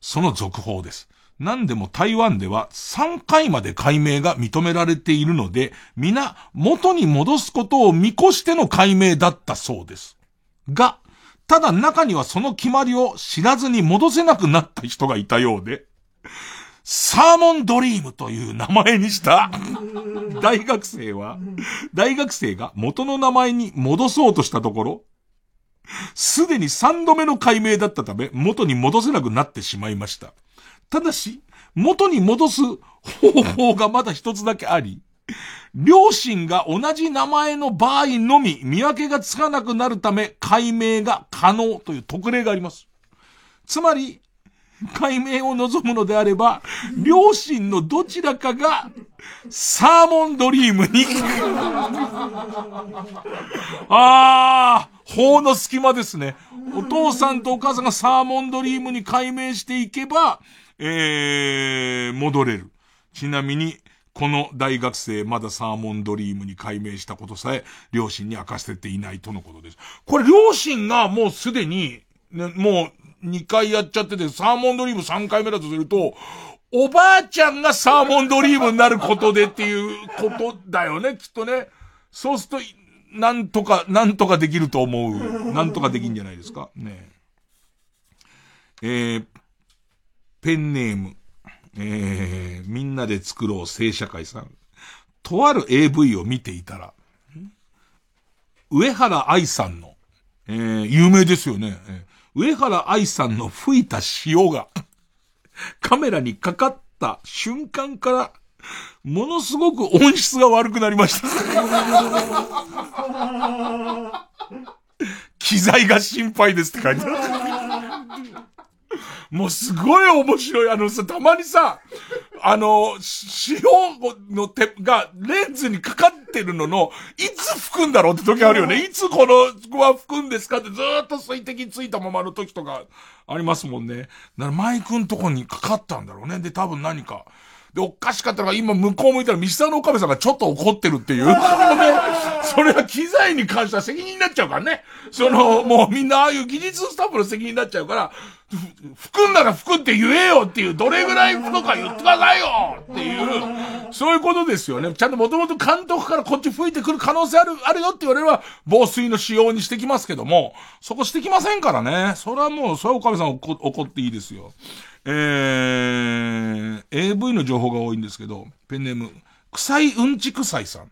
その続報です。何でも台湾では3回まで解明が認められているので、皆元に戻すことを見越しての解明だったそうです。が、ただ中にはその決まりを知らずに戻せなくなった人がいたようで、サーモンドリームという名前にした 大学生は、大学生が元の名前に戻そうとしたところ、すでに3度目の解明だったため、元に戻せなくなってしまいました。ただし、元に戻す方法がまだ一つだけあり、両親が同じ名前の場合のみ見分けがつかなくなるため解明が可能という特例があります。つまり、解明を望むのであれば、両親のどちらかが、サーモンドリームにああ、法の隙間ですね。お父さんとお母さんがサーモンドリームに解明していけば、えー、戻れる。ちなみに、この大学生、まだサーモンドリームに解明したことさえ、両親に明かせていないとのことです。これ、両親がもうすでに、ね、もう2回やっちゃってて、サーモンドリーム3回目だとすると、おばあちゃんがサーモンドリームになることでっていうことだよね、きっとね。そうすると、なんとか、なんとかできると思う。なんとかできんじゃないですか。ねえー、ペンネーム、えー、みんなで作ろう聖社会さん。とある AV を見ていたら、上原愛さんの、えー、有名ですよね。上原愛さんの吹いた潮が、カメラにかかっった瞬間から、ものすごく音質が悪くなりました。機材が心配ですって書いてある。もうすごい面白い。あのさ、たまにさ、あの、塩の手がレンズにかかってるのの、いつ吹くんだろうって時あるよね。いつこのは吹くんですかってずーっと水滴ついたままの時とかありますもんね。だからマイクんとこにかかったんだろうね。で、多分何か。で、おかしかったのが今向こう向いたらミスターの岡部さんがちょっと怒ってるっていう。それは機材に関しては責任になっちゃうからね。その、もうみんなああいう技術スタッフの責任になっちゃうから、吹くんなら吹くって言えよっていう、どれぐらい吹くか言ってくださいよっていう、そういうことですよね。ちゃんともともと監督からこっち吹いてくる可能性ある、あるよって言われれば、防水の仕様にしてきますけども、そこしてきませんからね。それはもう、それはおかみさん怒怒っていいですよ。えー、AV の情報が多いんですけど、ペンネーム、臭いうんち臭いさん。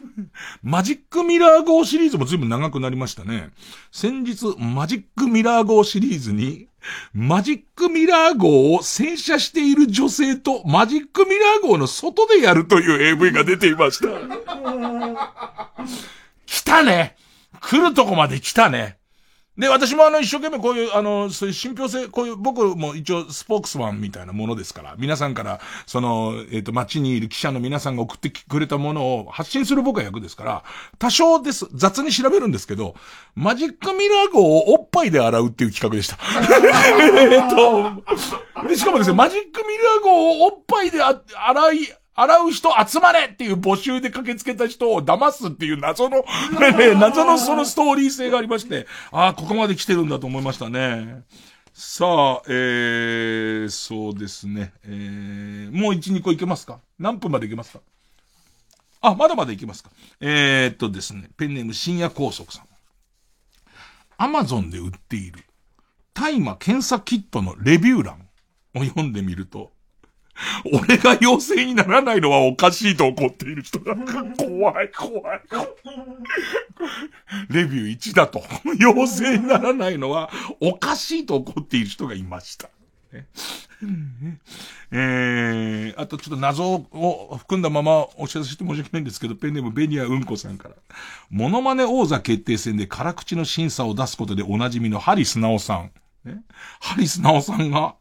マジックミラー号シリーズも随分長くなりましたね。先日、マジックミラー号シリーズに、マジックミラー号を洗車している女性とマジックミラー号の外でやるという AV が出ていました。来たね来るとこまで来たねで、私もあの、一生懸命こういう、あの、そういう信憑性、こういう、僕も一応スポークスマンみたいなものですから、皆さんから、その、えっ、ー、と、街にいる記者の皆さんが送ってくれたものを発信する僕は役ですから、多少です、雑に調べるんですけど、マジックミラー号をおっぱいで洗うっていう企画でした。えっと、で、しかもですね、マジックミラー号をおっぱいで洗い、洗う人集まれっていう募集で駆けつけた人を騙すっていう謎の 謎のそのストーリー性がありまして、ああ、ここまで来てるんだと思いましたね。さあ、えー、そうですね。えー、もう1、2個いけますか？何分までいけますか？あ、まだまだいけますかえー、っとですね、ペンネーム深夜高速さん。アマゾンで売っている大麻検査キットのレビュー欄を読んでみると、俺が妖精にならないのはおかしいと怒っている人が、怖い怖い。レビュー1だと、妖精にならないのはおかしいと怒っている人がいました。えー、あとちょっと謎を含んだままお知らせして申し訳ないんですけど、ペンネームベニアうんこさんから。モノマネ王座決定戦で辛口の審査を出すことでおなじみのハリスナオさん。ハリスナオさんが、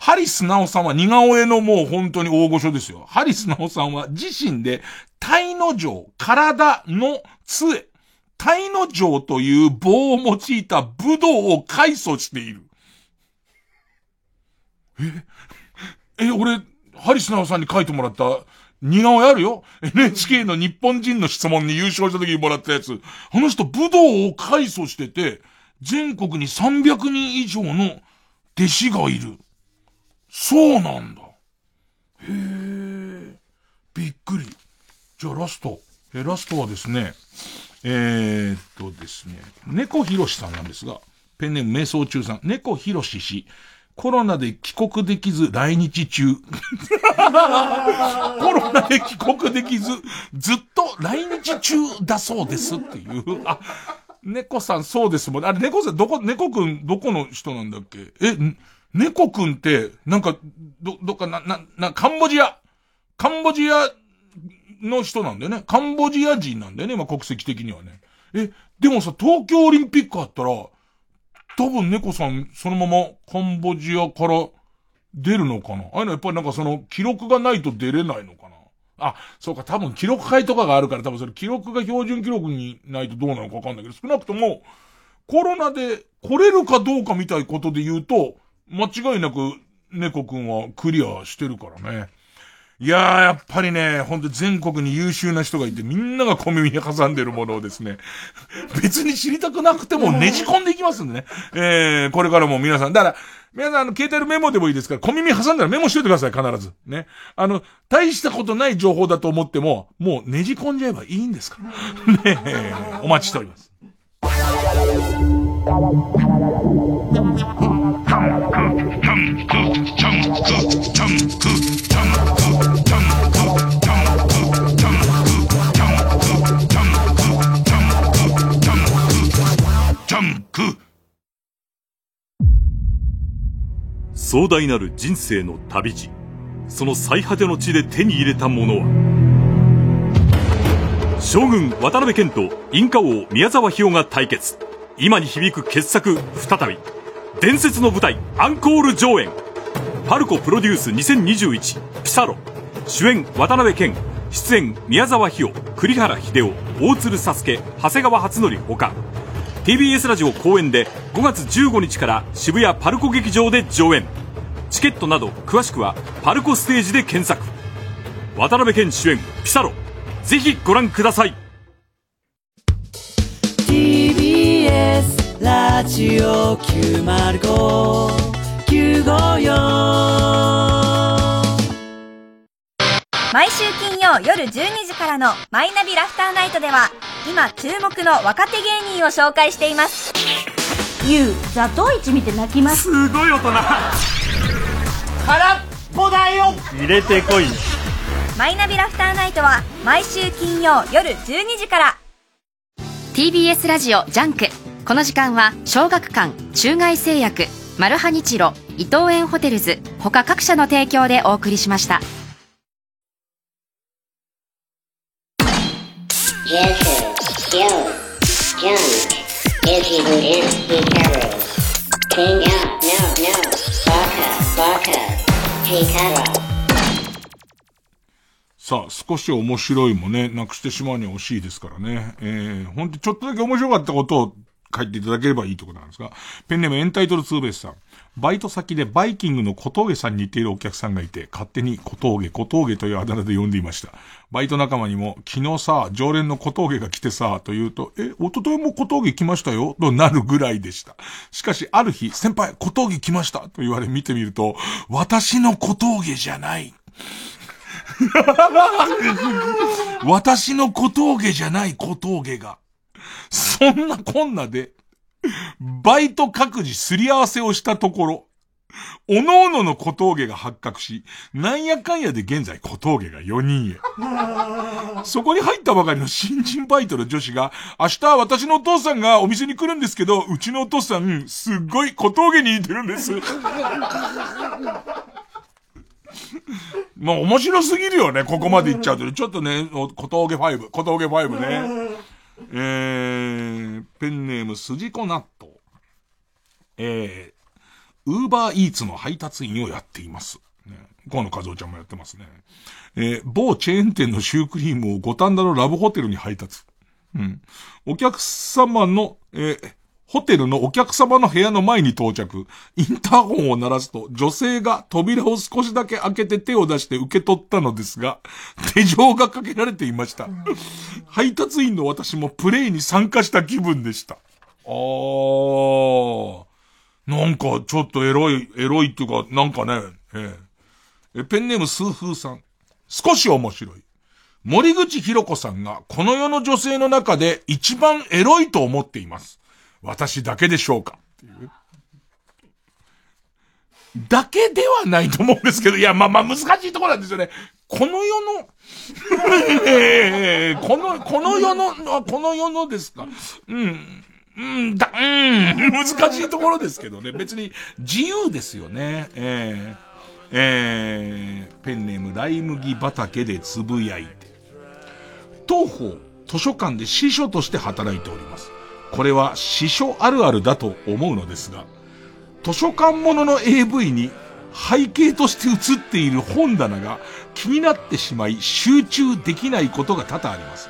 ハリスナオさんは似顔絵のもう本当に大御所ですよ。ハリスナオさんは自身で、体の城、体の杖、体の城という棒を用いた武道を改祖している。え、え、俺、ハリスナオさんに書いてもらった似顔絵あるよ ?NHK の日本人の質問に優勝した時にもらったやつ。あの人武道を改祖してて、全国に300人以上の弟子がいる。そうなんだ。へえ。びっくり。じゃあラスト。え、ラストはですね、えー、っとですね、猫ひろしさんなんですが、ペンネーム瞑想中さん、猫ひろし氏、コロナで帰国できず来日中。コロナで帰国できず、ずっと来日中だそうですっていう。あ、猫さんそうですもん。あれ、猫さん、どこ、猫くん、どこの人なんだっけ？え、猫くんって、なんか、ど、どっかな、な、な、カンボジア、カンボジアの人なんだよね。カンボジア人なんだよね、まあ、国籍的にはね。え、でもさ、東京オリンピックあったら、多分猫さん、そのままカンボジアから出るのかな？ああいうのやっぱりなんかその、記録がないと出れないのかな？あ、そうか、多分記録会とかがあるから、多分それ記録が標準記録にないとどうなのかわかんないけど、少なくとも、コロナで来れるかどうかみたいことで言うと、間違いなく猫くんはクリアしてるからね。いやー、やっぱりね、ほんと全国に優秀な人がいて、みんなが小耳に挟んでるものをですね、別に知りたくなくてもねじ込んでいきますんでね。えー、これからも皆さん、だから、皆さん、あの、携帯のメモでもいいですから、小耳挟んだらメモしといてください、必ず。ね。あの、大したことない情報だと思っても、もうねじ込んじゃえばいいんですから。ねえー、お待ちしております。壮大なる人生の旅路。その最果ての地で手に入れたものは将軍渡辺謙とインカ王宮沢ひよが対決。今に響く傑作再び伝説の舞台アンコール上演。パルコプロデュース2021ピサロ。主演渡辺謙出演宮沢ひよ栗原秀夫大鶴佐助長谷川初則ほか。TBS ラジオ公演で5月15日から渋谷パルコ劇場で上演。チケットなど詳しくはパルコステージで検索。渡辺謙主演ピサロ。ぜひご覧ください。TBS ラジオ905954毎週金曜夜12時からのマイナビラフターナイトでは今注目の若手芸人を紹介しています。ゆうザトウイチ見て泣きます。すごい大人。空っぽだよ。入れてこいマイナビラフターナイトは毎週金曜夜12時から。TBS ラジオ JUNK。この時間は小学館中外製薬マルハニチロ伊藤園ホテルズ他各社の提供でお送りしましたさあ、少し面白いもね、なくしてしまうには惜しいですからね。えー、ほんとちょっとだけ面白かったことを書いていただければいいところなんですが、ペンネームエンタイトルツーベースさん。バイト先でバイキングの小峠さんに似ているお客さんがいて、勝手に小峠、小峠というあだ名で呼んでいました。バイト仲間にも、昨日さ、常連の小峠が来てさ、と言うと、え、おとといも小峠来ましたよとなるぐらいでした。しかし、ある日、先輩、小峠来ましたと言われ見てみると、私の小峠じゃない。私の小峠じゃない小峠が。そんなこんなで、バイト各自すり合わせをしたところ、おのおのの小峠が発覚し、なんやかんやで現在小峠が4人へ。そこに入ったばかりの新人バイトの女子が、明日私のお父さんがお店に来るんですけど、うちのお父さん、すっごい小峠に似てるんです。まあ面白すぎるよね、ここまで行っちゃうと。ちょっとね、小峠5、小峠5ね。えー、ペンネーム筋子納豆。えー、ウーバーイーツの配達員をやっています。ね、河野和夫ちゃんもやってますね。えー、某チェーン店のシュークリームを五反田のラブホテルに配達。うん。お客様の、えー、ホテルのお客様の部屋の前に到着。インターホンを鳴らすと、女性が扉を少しだけ開けて手を出して受け取ったのですが、手錠がかけられていました。配達員の私もプレイに参加した気分でした。あー。なんか、ちょっとエロい、エロいっていうか、なんかね、ええペンネームスーフーさん。少し面白い。森口博子さんが、この世の女性の中で一番エロいと思っています。私だけでしょうか？っていう。だけではないと思うんですけど、いや、まあまあ難しいところなんですよね。この世の、この、この世の、この世のですか？うん。うん、だ、うん、難しいところですけどね。別に自由ですよね。えーえーペンネームライ麦畑でつぶやいて。当方、図書館で司書として働いております。これは司書あるあるだと思うのですが、図書館ものの AV に背景として映っている本棚が気になってしまい集中できないことが多々あります。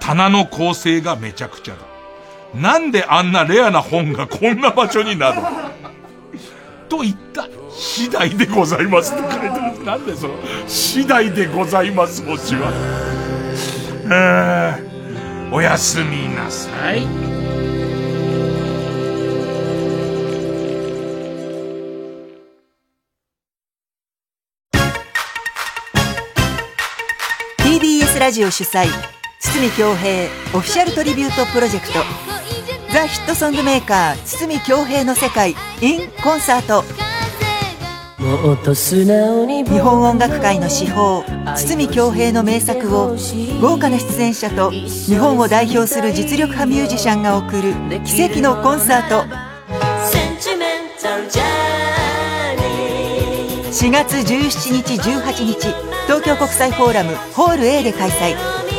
棚の構成がめちゃくちゃだ。なんであんなレアな本がこんな場所になる と言った次第でございますって書いてある。なんでその、次第でございます、こっちは。えーおやすみなさい。ラジオ主催堤恭平オフィシャルトリビュートプロジェクト。ザ・ヒットソングメーカー堤恭平の世界 in コンサート。日本音楽界の至宝堤恭平の名作を豪華な出演者と日本を代表する実力派ミュージシャンが送る奇跡のコンサート4月17日18日東京国際フォーラムホール A で開催。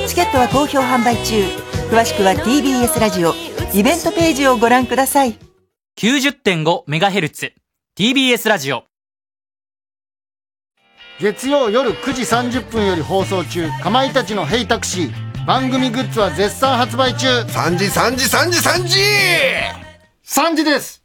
チケットは好評販売中。詳しくは TBS ラジオ。イベントページをご覧ください。90.5MHz TBS ラジオ。月曜夜9時30分より放送中かまいたちのヘイタクシー。番組グッズは絶賛発売中。3時3時3時3時！3時です